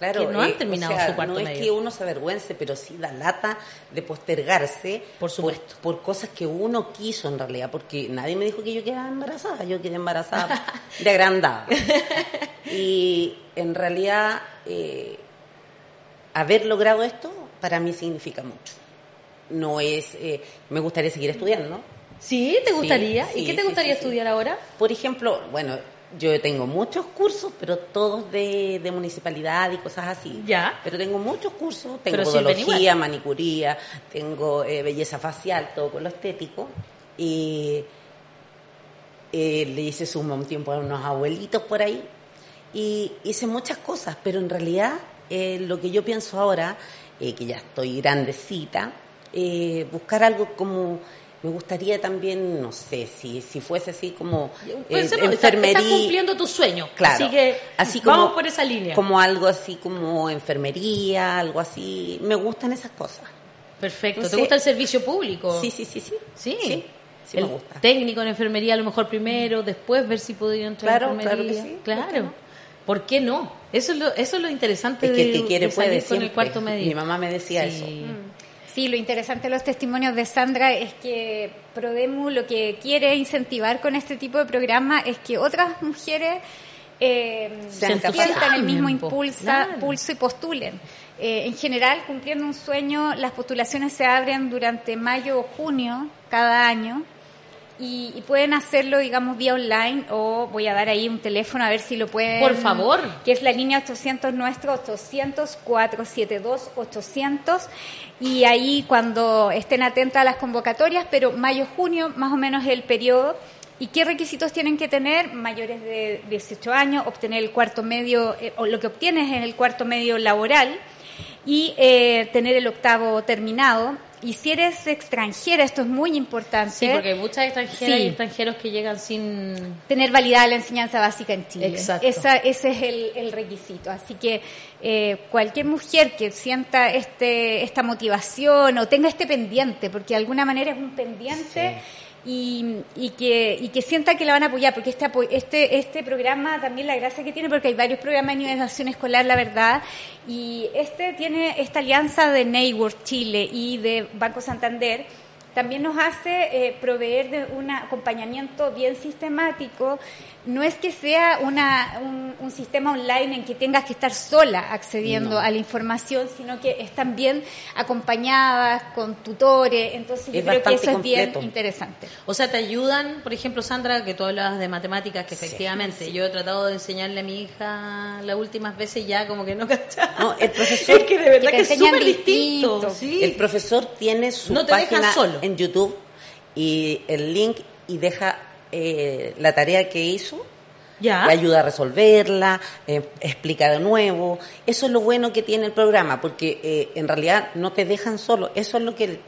Claro, que no han eh, terminado o sea, su cuarto no es medio. que uno se avergüence, pero sí da lata de postergarse Por supuesto. por, cosas que uno quiso en realidad, porque nadie me dijo que yo quedaba embarazada, yo quedé embarazada de agrandada. Y en realidad eh, haber logrado esto para mí significa mucho. No es, eh, me gustaría seguir estudiando, ¿no? ¿Sí? ¿Te gustaría? Sí, ¿Y qué te gustaría sí. estudiar ahora? Por ejemplo, bueno, yo tengo muchos cursos, pero todos de, de municipalidad y cosas así. Ya. Pero tengo muchos cursos, tengo podología, manicuría, tengo eh, belleza facial, todo con lo estético. Y eh, le hice suma un tiempo a unos abuelitos por ahí. Y hice muchas cosas, pero en realidad eh, lo que yo pienso ahora, eh, que ya estoy grandecita, eh, buscar algo como me gustaría también, no sé, si, si fuese así como eh, Pensemos, estás- Estás enfermería. cumpliendo tu sueño. Claro. Así que Así como- vamos por esa línea. Como algo así como enfermería, algo así. Me gustan esas cosas. Perfecto. No ¿Te sé. gusta el servicio público? Sí, sí, sí, sí. Sí. Sí, sí el me gusta. técnico en enfermería a lo mejor primero, después ver si podía entrar Claro, en claro enfermería. que sí, Claro. ¿por qué no? ¿Por qué no? Eso es lo, eso es lo interesante Es que el de, que quiere de salir puede con el siempre. cuarto medio. Mi mamá me decía Sí. eso. Sí, lo interesante de los testimonios de Sandra es que Prodemu lo que quiere incentivar con este tipo de programa es que otras mujeres eh, sientan el mismo claro. pulso y postulen. Eh, en general, cumpliendo un sueño, las postulaciones se abren durante mayo o junio cada año y, y pueden hacerlo, digamos, vía online o voy a dar ahí un teléfono a ver si lo pueden. Por favor. Que es la línea 800 nuestro, 800 472 800 y ahí cuando estén atentas a las convocatorias, pero mayo-junio más o menos es el periodo. ¿Y qué requisitos tienen que tener? Mayores de 18 años, obtener el cuarto medio, eh, o lo que obtienes en el cuarto medio laboral y eh, tener el octavo terminado. Y si eres extranjera, esto es muy importante. Sí, porque hay muchas extranjeras Sí. y extranjeros que llegan sin... tener validada la enseñanza básica en Chile. Exacto. Esa- ese es el, el requisito. Así que eh, cualquier mujer que sienta este, esta motivación o tenga este pendiente, porque de alguna manera es un pendiente. Y, y que, y que sienta que la van a apoyar, porque este, este, este programa también la gracia que tiene, porque hay varios programas de nivelación escolar, la verdad, y este tiene esta alianza de Neighbor Chile y de Banco Santander, también nos hace eh, proveer de un acompañamiento bien sistemático. No es que sea una, un, un sistema online en que tengas que estar sola accediendo a la información, sino que están bien acompañadas con tutores. Entonces, yo Es creo que eso es bien interesante. O sea, te ayudan, por ejemplo, Sandra, que tú hablabas de matemáticas, que Sí, efectivamente yo he tratado de enseñarle a mi hija las últimas veces ya como que no cachaba. No, el profesor- es que de verdad Que es súper distinto. distinto. Sí. El profesor tiene su No te deja página solo. en YouTube y el link y deja eh, la tarea que hizo Ya. ayuda a resolverla, eh, explica de nuevo. Eso es lo bueno que tiene el programa, porque eh, en realidad no te dejan solo. Eso es lo que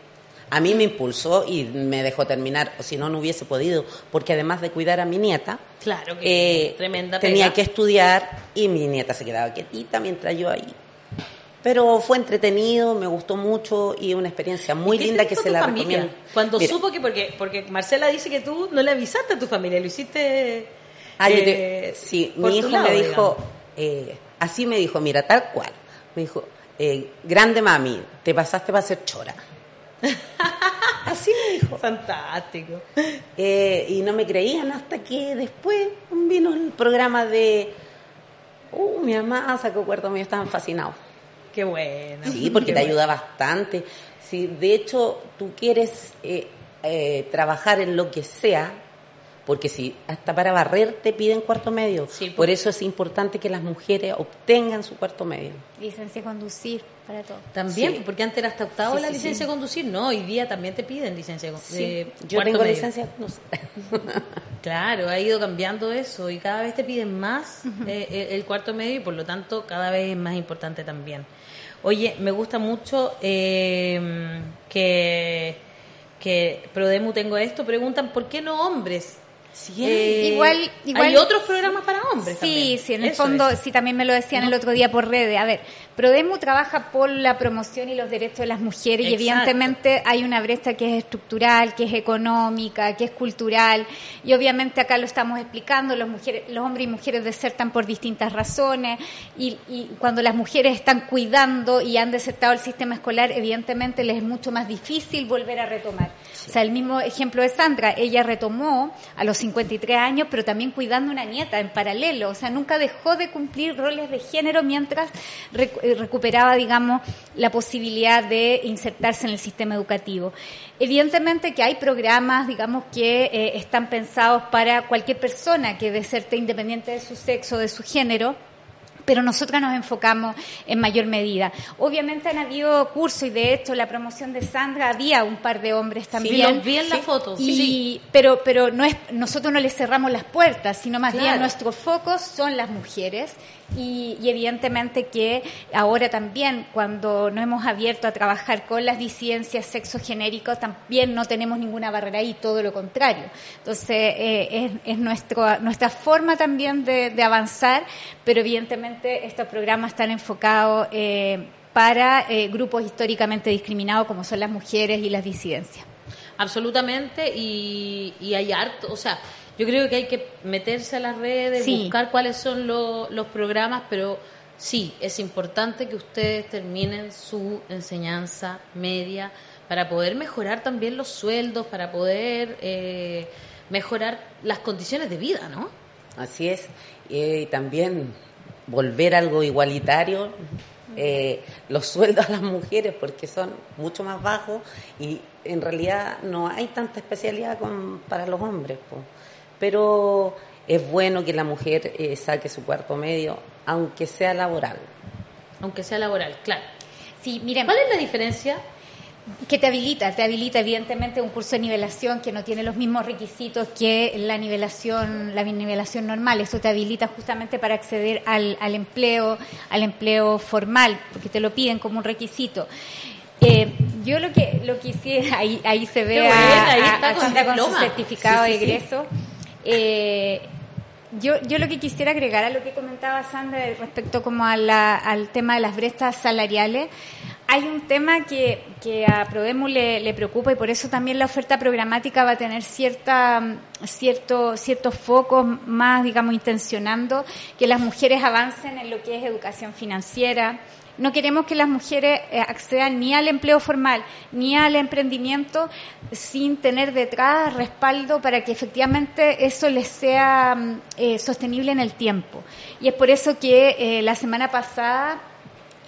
a mí me impulsó y me dejó terminar, o si no, no hubiese podido, porque además de cuidar a mi nieta, Claro que eh, tremenda tenía pega. que estudiar y mi nieta se quedaba quietita mientras yo ahí. Pero fue entretenido, me gustó mucho y una experiencia muy ¿Y qué linda que se la familia? recomiendo. Cuando Mira, supo que, porque, porque Marcela dice que tú no le avisaste a tu familia, lo hiciste. Ah, eh, te- sí, mi hijo lado, me dijo, eh, así me dijo, mira, tal cual. Me dijo, eh, grande mami, te pasaste para ser chora. así me dijo. Fantástico. Eh, y no me creían hasta que después vino el programa de, uh, mi mamá sacó cuarto mío, estaban fascinados. Qué bueno. Sí, porque Qué te bueno. ayuda bastante. Si de hecho tú quieres eh, eh, trabajar en lo que sea, porque si hasta para barrer te piden cuarto medio, Sí, por eso es importante que las mujeres obtengan su cuarto medio. Licencia a conducir para todo. También, Sí. porque antes era hasta octavo Sí, la sí, licencia sí. de conducir, no, hoy día también te piden licencia de Sí, de yo tengo medio. licencia, no sé. Claro, ha ido cambiando eso y cada vez te piden más eh, el, el cuarto medio y por lo tanto cada vez es más importante también. Oye, me gusta mucho eh, que, que Prodemu tengo esto, preguntan ¿por qué no hombres? Sí, Eh, Igual- igual- hay otros programas para hombres Sí, también. sí, en el Eso fondo, es. sí, también me lo decían el otro día por redes. A ver, Prodemu trabaja por la promoción y los derechos de las mujeres y evidentemente hay una brecha que es estructural, que es económica, que es cultural y obviamente acá lo estamos explicando, los, mujeres, los hombres y mujeres desertan por distintas razones y, y cuando las mujeres están cuidando y han desertado el sistema escolar, evidentemente les es mucho más difícil volver a retomar. O sea, el mismo ejemplo de Sandra, ella retomó a los 53 años, pero también cuidando una nieta en paralelo, o sea, nunca dejó de cumplir roles de género mientras eh, recuperaba, digamos, la posibilidad de insertarse en el sistema educativo. Evidentemente que hay programas, digamos, que eh, están pensados para cualquier persona que deserte independiente de su sexo, de su género, pero nosotras nos enfocamos en mayor medida. Obviamente han habido cursos y de hecho la promoción de Sandra había un par de hombres también. los vi en la foto, Y, sí. Pero, pero no es, nosotros no les cerramos las puertas, sino más Claro. bien nuestros focos son las mujeres y, y evidentemente que ahora también cuando nos hemos abierto a trabajar con las disidencias sexogenéricas también no tenemos ninguna barrera ahí, todo lo contrario. Entonces eh, es, es nuestro, nuestra forma también de, avanzar, pero evidentemente estos programas están enfocados eh, para eh, grupos históricamente discriminados como son las mujeres y las disidencias. Absolutamente, y, y hay harto, o sea, yo creo que hay que meterse a las redes, Sí. buscar cuáles son lo- los programas, pero sí, es importante que ustedes terminen su enseñanza media para poder mejorar también los sueldos, para poder eh, mejorar las condiciones de vida, ¿no? Así es. Y también volver a algo igualitario, eh, los sueldos a las mujeres, porque son mucho más bajos y en realidad no hay tanta especialidad con- para los hombres. po. Pero es bueno que la mujer eh, saque su cuarto medio, aunque sea laboral. Aunque sea laboral, claro. Sí, miren, ¿Cuál es la diferencia? que te habilita, te habilita evidentemente un curso de nivelación que no tiene los mismos requisitos que la nivelación, la nivelación normal. Eso te habilita justamente para acceder al, al empleo, al empleo formal, porque te lo piden como un requisito. Eh, yo lo que lo que hiciera, ahí, ahí se ve a, ahí está a con con su certificado Sí, de sí. Eh, yo, yo lo que quisiera agregar a lo que comentaba Sandra respecto como a la- al tema de las brechas salariales, hay un tema que, que a Prodemu le, le preocupa y por eso también la oferta programática va a tener cierta, cierto, ciertos focos más, digamos, intencionando que las mujeres avancen en lo que es educación financiera, no queremos que las mujeres eh, accedan ni al empleo formal ni al emprendimiento sin tener detrás respaldo para que efectivamente eso les sea mm, eh, sostenible en el tiempo. Y es por eso que eh, la semana pasada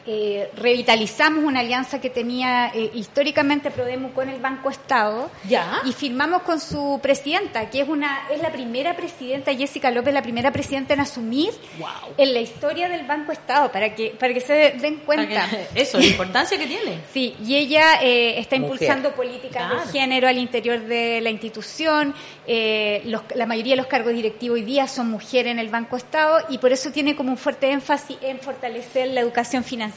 eh, revitalizamos una alianza que tenía eh, históricamente Prodemu con el Banco Estado Ya. y firmamos con su presidenta, que es una es la primera presidenta, Jessica López, la primera presidenta en asumir Wow. en la historia del Banco Estado, para que, para que se den cuenta. Que- Eso, la importancia que tiene. Sí, y ella eh, está Mujer. impulsando políticas Claro. de género al interior de la institución. eh, los- la mayoría de los cargos directivos hoy día son mujeres en el Banco Estado y por eso tiene como un fuerte énfasis en fortalecer la educación financiera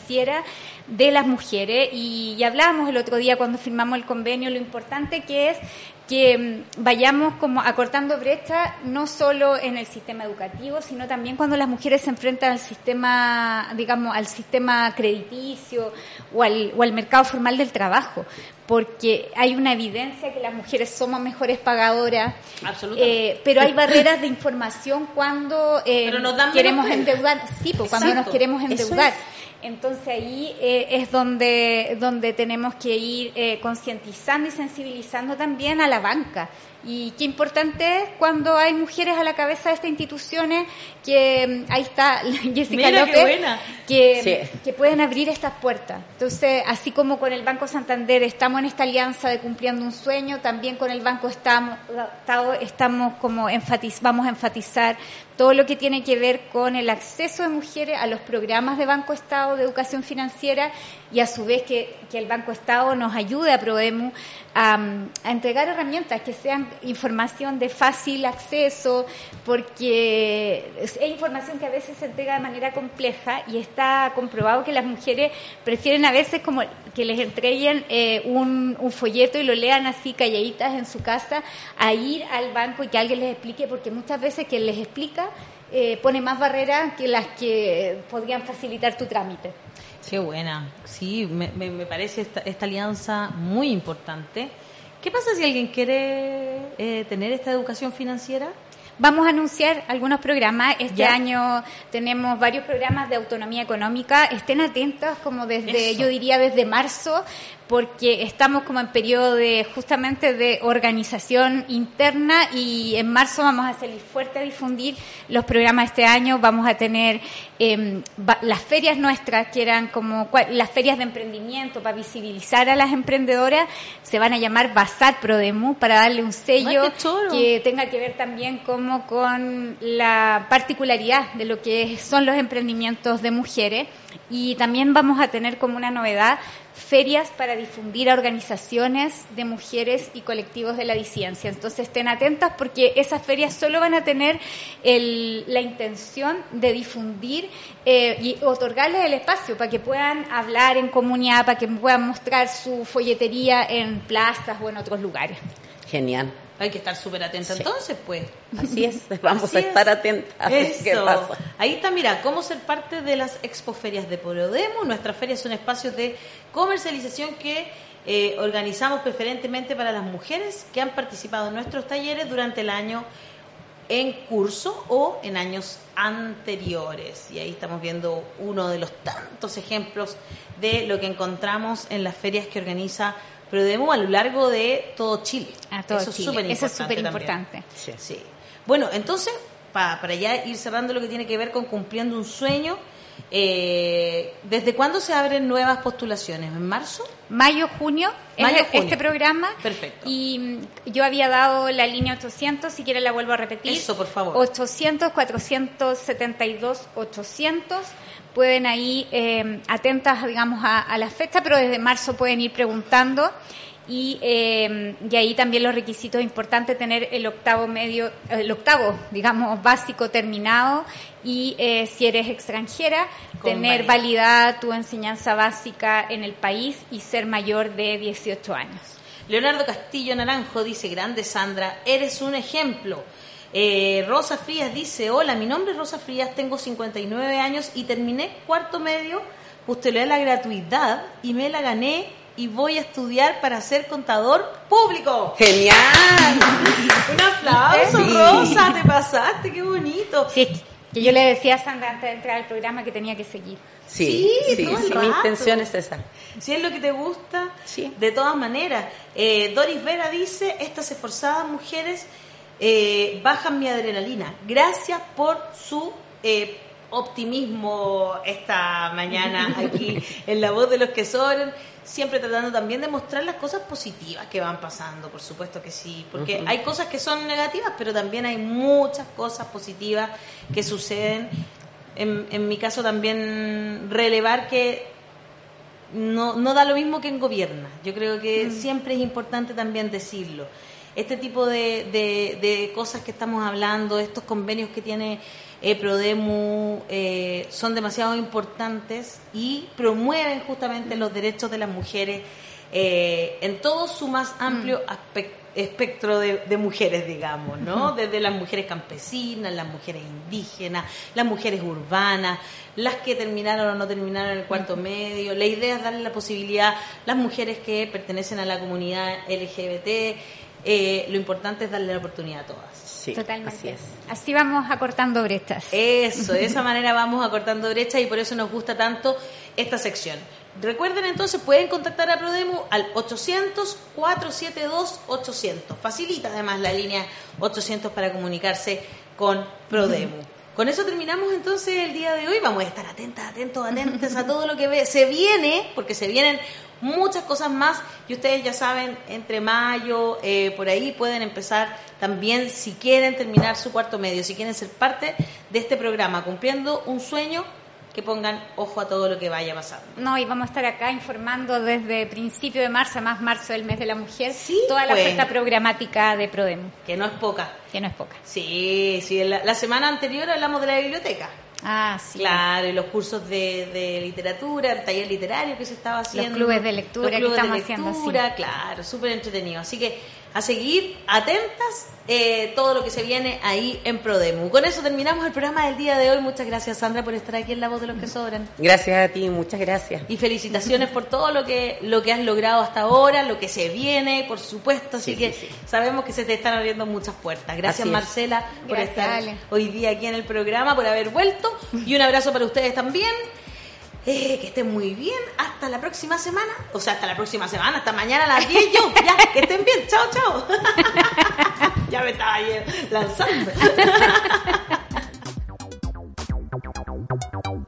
de las mujeres. Y, y hablábamos el otro día cuando firmamos el convenio lo importante que es que mm, vayamos como acortando brechas no solo en el sistema educativo, sino también cuando las mujeres se enfrentan al sistema, digamos, al sistema crediticio o al, o al mercado formal del trabajo, porque hay una evidencia que las mujeres somos mejores pagadoras, Absolutamente. eh, pero hay barreras de información cuando eh, Pero nos queremos endeudar, sí, pues cuando nos queremos endeudar. es. Entonces ahí eh, es donde, donde tenemos que ir eh, concientizando y sensibilizando también a la banca. Y qué importante es cuando hay mujeres a la cabeza de estas instituciones, que mm, ahí está Jessica Mira López, buena. que, Sí. que pueden abrir estas puertas. Entonces, así como con el Banco Santander estamos en esta alianza de cumpliendo un sueño, también con el Banco estamos, Estado estamos como enfatiz, vamos a enfatizar todo lo que tiene que ver con el acceso de mujeres a los programas de Banco Estado de educación financiera y a su vez que, el Banco Estado nos ayude a Prodemu a, a entregar herramientas que sean información de fácil acceso, porque es información que a veces se entrega de manera compleja y está comprobado que las mujeres prefieren a veces como que les entreguen eh, un, un folleto y lo lean así calladitas en su casa a ir al banco y que alguien les explique, porque muchas veces quien les explica eh, pone más barreras que las que podrían facilitar tu trámite. Qué buena. Sí, me, me- me parece esta, esta alianza muy importante. ¿Qué pasa si alguien quiere eh, tener esta educación financiera? Vamos a anunciar algunos programas. Este Ya. año tenemos varios programas de autonomía económica. Estén atentos como desde, Eso. yo diría desde marzo, porque estamos como en periodo de justamente de organización interna y en marzo vamos a salir fuerte a difundir los programas este año. Vamos a tener va- las ferias nuestras, que eran como las ferias de emprendimiento para visibilizar a las emprendedoras, se van a llamar Bazar Prodemu para darle un sello que tenga que ver también como con la particularidad de lo que son los emprendimientos de mujeres y también vamos a tener como una novedad ferias para difundir a organizaciones de mujeres y colectivos de la disidencia. Entonces estén atentas porque esas ferias solo van a tener el- la intención de difundir eh, y otorgarles el espacio para que puedan hablar en comunidad, para que puedan mostrar su folletería en plazas o en otros lugares. Genial. Hay que estar súper atenta Sí. entonces, pues. Así es, vamos Así a es. estar atentas a ver qué pasa. Ahí está, mira, cómo ser parte de las expoferias de Prodemo. Nuestras ferias son espacios de comercialización que eh, organizamos preferentemente para las mujeres que han participado en nuestros talleres durante el año en curso o en años anteriores. Y ahí estamos viendo uno de los tantos ejemplos de lo que encontramos en las ferias que organiza Prodemo a lo largo de todo Chile. A todo Eso Chile. es Eso es súper importante. importante. Sí. Bueno, entonces, pa- para ya ir cerrando lo que tiene que ver con cumpliendo un sueño, eh, ¿desde cuándo se abren nuevas postulaciones? ¿En marzo? Mayo, junio Mayo, junio. este programa. Perfecto. Y mm, yo había dado la línea 800, si quiere la vuelvo a repetir. Eso, por favor. 800, 472, 800. Pueden ahí, eh, atentas, digamos, a, a la fecha, pero desde marzo pueden ir preguntando. Y, eh, y ahí también los requisitos importantes, tener el octavo medio, el octavo, digamos, básico terminado y eh, si eres extranjera, Con tener validada tu enseñanza básica en el país y ser mayor de 18 años. Leonardo Castillo Naranjo dice, grande Sandra, eres un ejemplo. Eh, Rosa Frías dice, hola, mi nombre es Rosa Frías, tengo 59 años y terminé cuarto medio, postulé la gratuidad y me la gané y voy a estudiar para ser contador público. ¡Genial! Un aplauso, Sí. Rosa, te pasaste, qué bonito. Sí, que yo le decía a Sandra antes de entrar al programa que tenía que seguir. Sí, Sí, sí, sí, mi intención es esa. Si es lo que te gusta, Sí. de todas maneras. Eh, Doris Vera dice, estas esforzadas mujeres eh, bajan mi adrenalina. Gracias por su eh, optimismo esta mañana aquí en La Voz de los que Sobran. Siempre tratando también de mostrar las cosas positivas que van pasando, por supuesto que sí. Porque hay cosas que son negativas, pero también hay muchas cosas positivas que suceden. En, en mi caso también relevar que no, no da lo mismo que en gobierna. Yo creo que siempre es importante también decirlo. Este tipo de, de- de cosas que estamos hablando, estos convenios que tiene eh, Prodemu, eh, son demasiado importantes y promueven justamente los derechos de las mujeres eh, en todo su más amplio aspec- espectro de, de mujeres, digamos, ¿no? Desde las mujeres campesinas, las mujeres indígenas, las mujeres urbanas, las que terminaron o no terminaron el cuarto medio. La idea es darle la posibilidad, las mujeres que pertenecen a la comunidad LGBT, eh, lo importante es darle la oportunidad a todas. Sí, Totalmente. así es. Así vamos acortando brechas. Eso, de esa manera vamos acortando brecha y por eso nos gusta tanto esta sección. Recuerden entonces, pueden contactar a Prodemu al 800-472-800. Facilita además la línea 800 para comunicarse con Prodemu. Con eso terminamos entonces el día de hoy. Vamos a estar atentas, atentos, atentos a todo lo que se viene, porque se vienen muchas cosas más y ustedes ya saben, entre mayo, eh, por ahí pueden empezar también si quieren terminar su cuarto medio, si quieren ser parte de este programa, cumpliendo un sueño, que pongan ojo a todo lo que vaya pasando. No, y vamos a estar acá informando desde principio de marzo, más marzo del mes de la mujer, Sí, toda la pues. oferta programática de Prodemo, Que no es poca. que no es poca. Sí, sí, la, la semana anterior hablamos de la biblioteca. Ah, sí. Claro, y los cursos de, de literatura, el taller literario que se estaba haciendo. clubes de lectura los que clubes estamos de haciendo, lectura, claro, súper entretenido. Así que a seguir atentas eh, todo lo que se viene ahí en Prodemu. Con eso terminamos el programa del día de hoy. Muchas gracias, Sandra, por estar aquí en La Voz de los que Sobran. Gracias a ti, muchas gracias. Y felicitaciones por todo lo que lo que has logrado hasta ahora, lo que se viene, por supuesto. Así Sí, que sí, sí. sabemos que se te están abriendo muchas puertas. Gracias, es. Marcela, por Gracias, estar Ale. hoy día aquí en el programa, por haber vuelto. Y un abrazo para ustedes también eh, que estén muy bien, hasta la próxima semana, o sea, hasta la próxima semana, hasta mañana a las 10 yo, ya, que estén bien, chao, chao. ya me estaba eh, lanzando.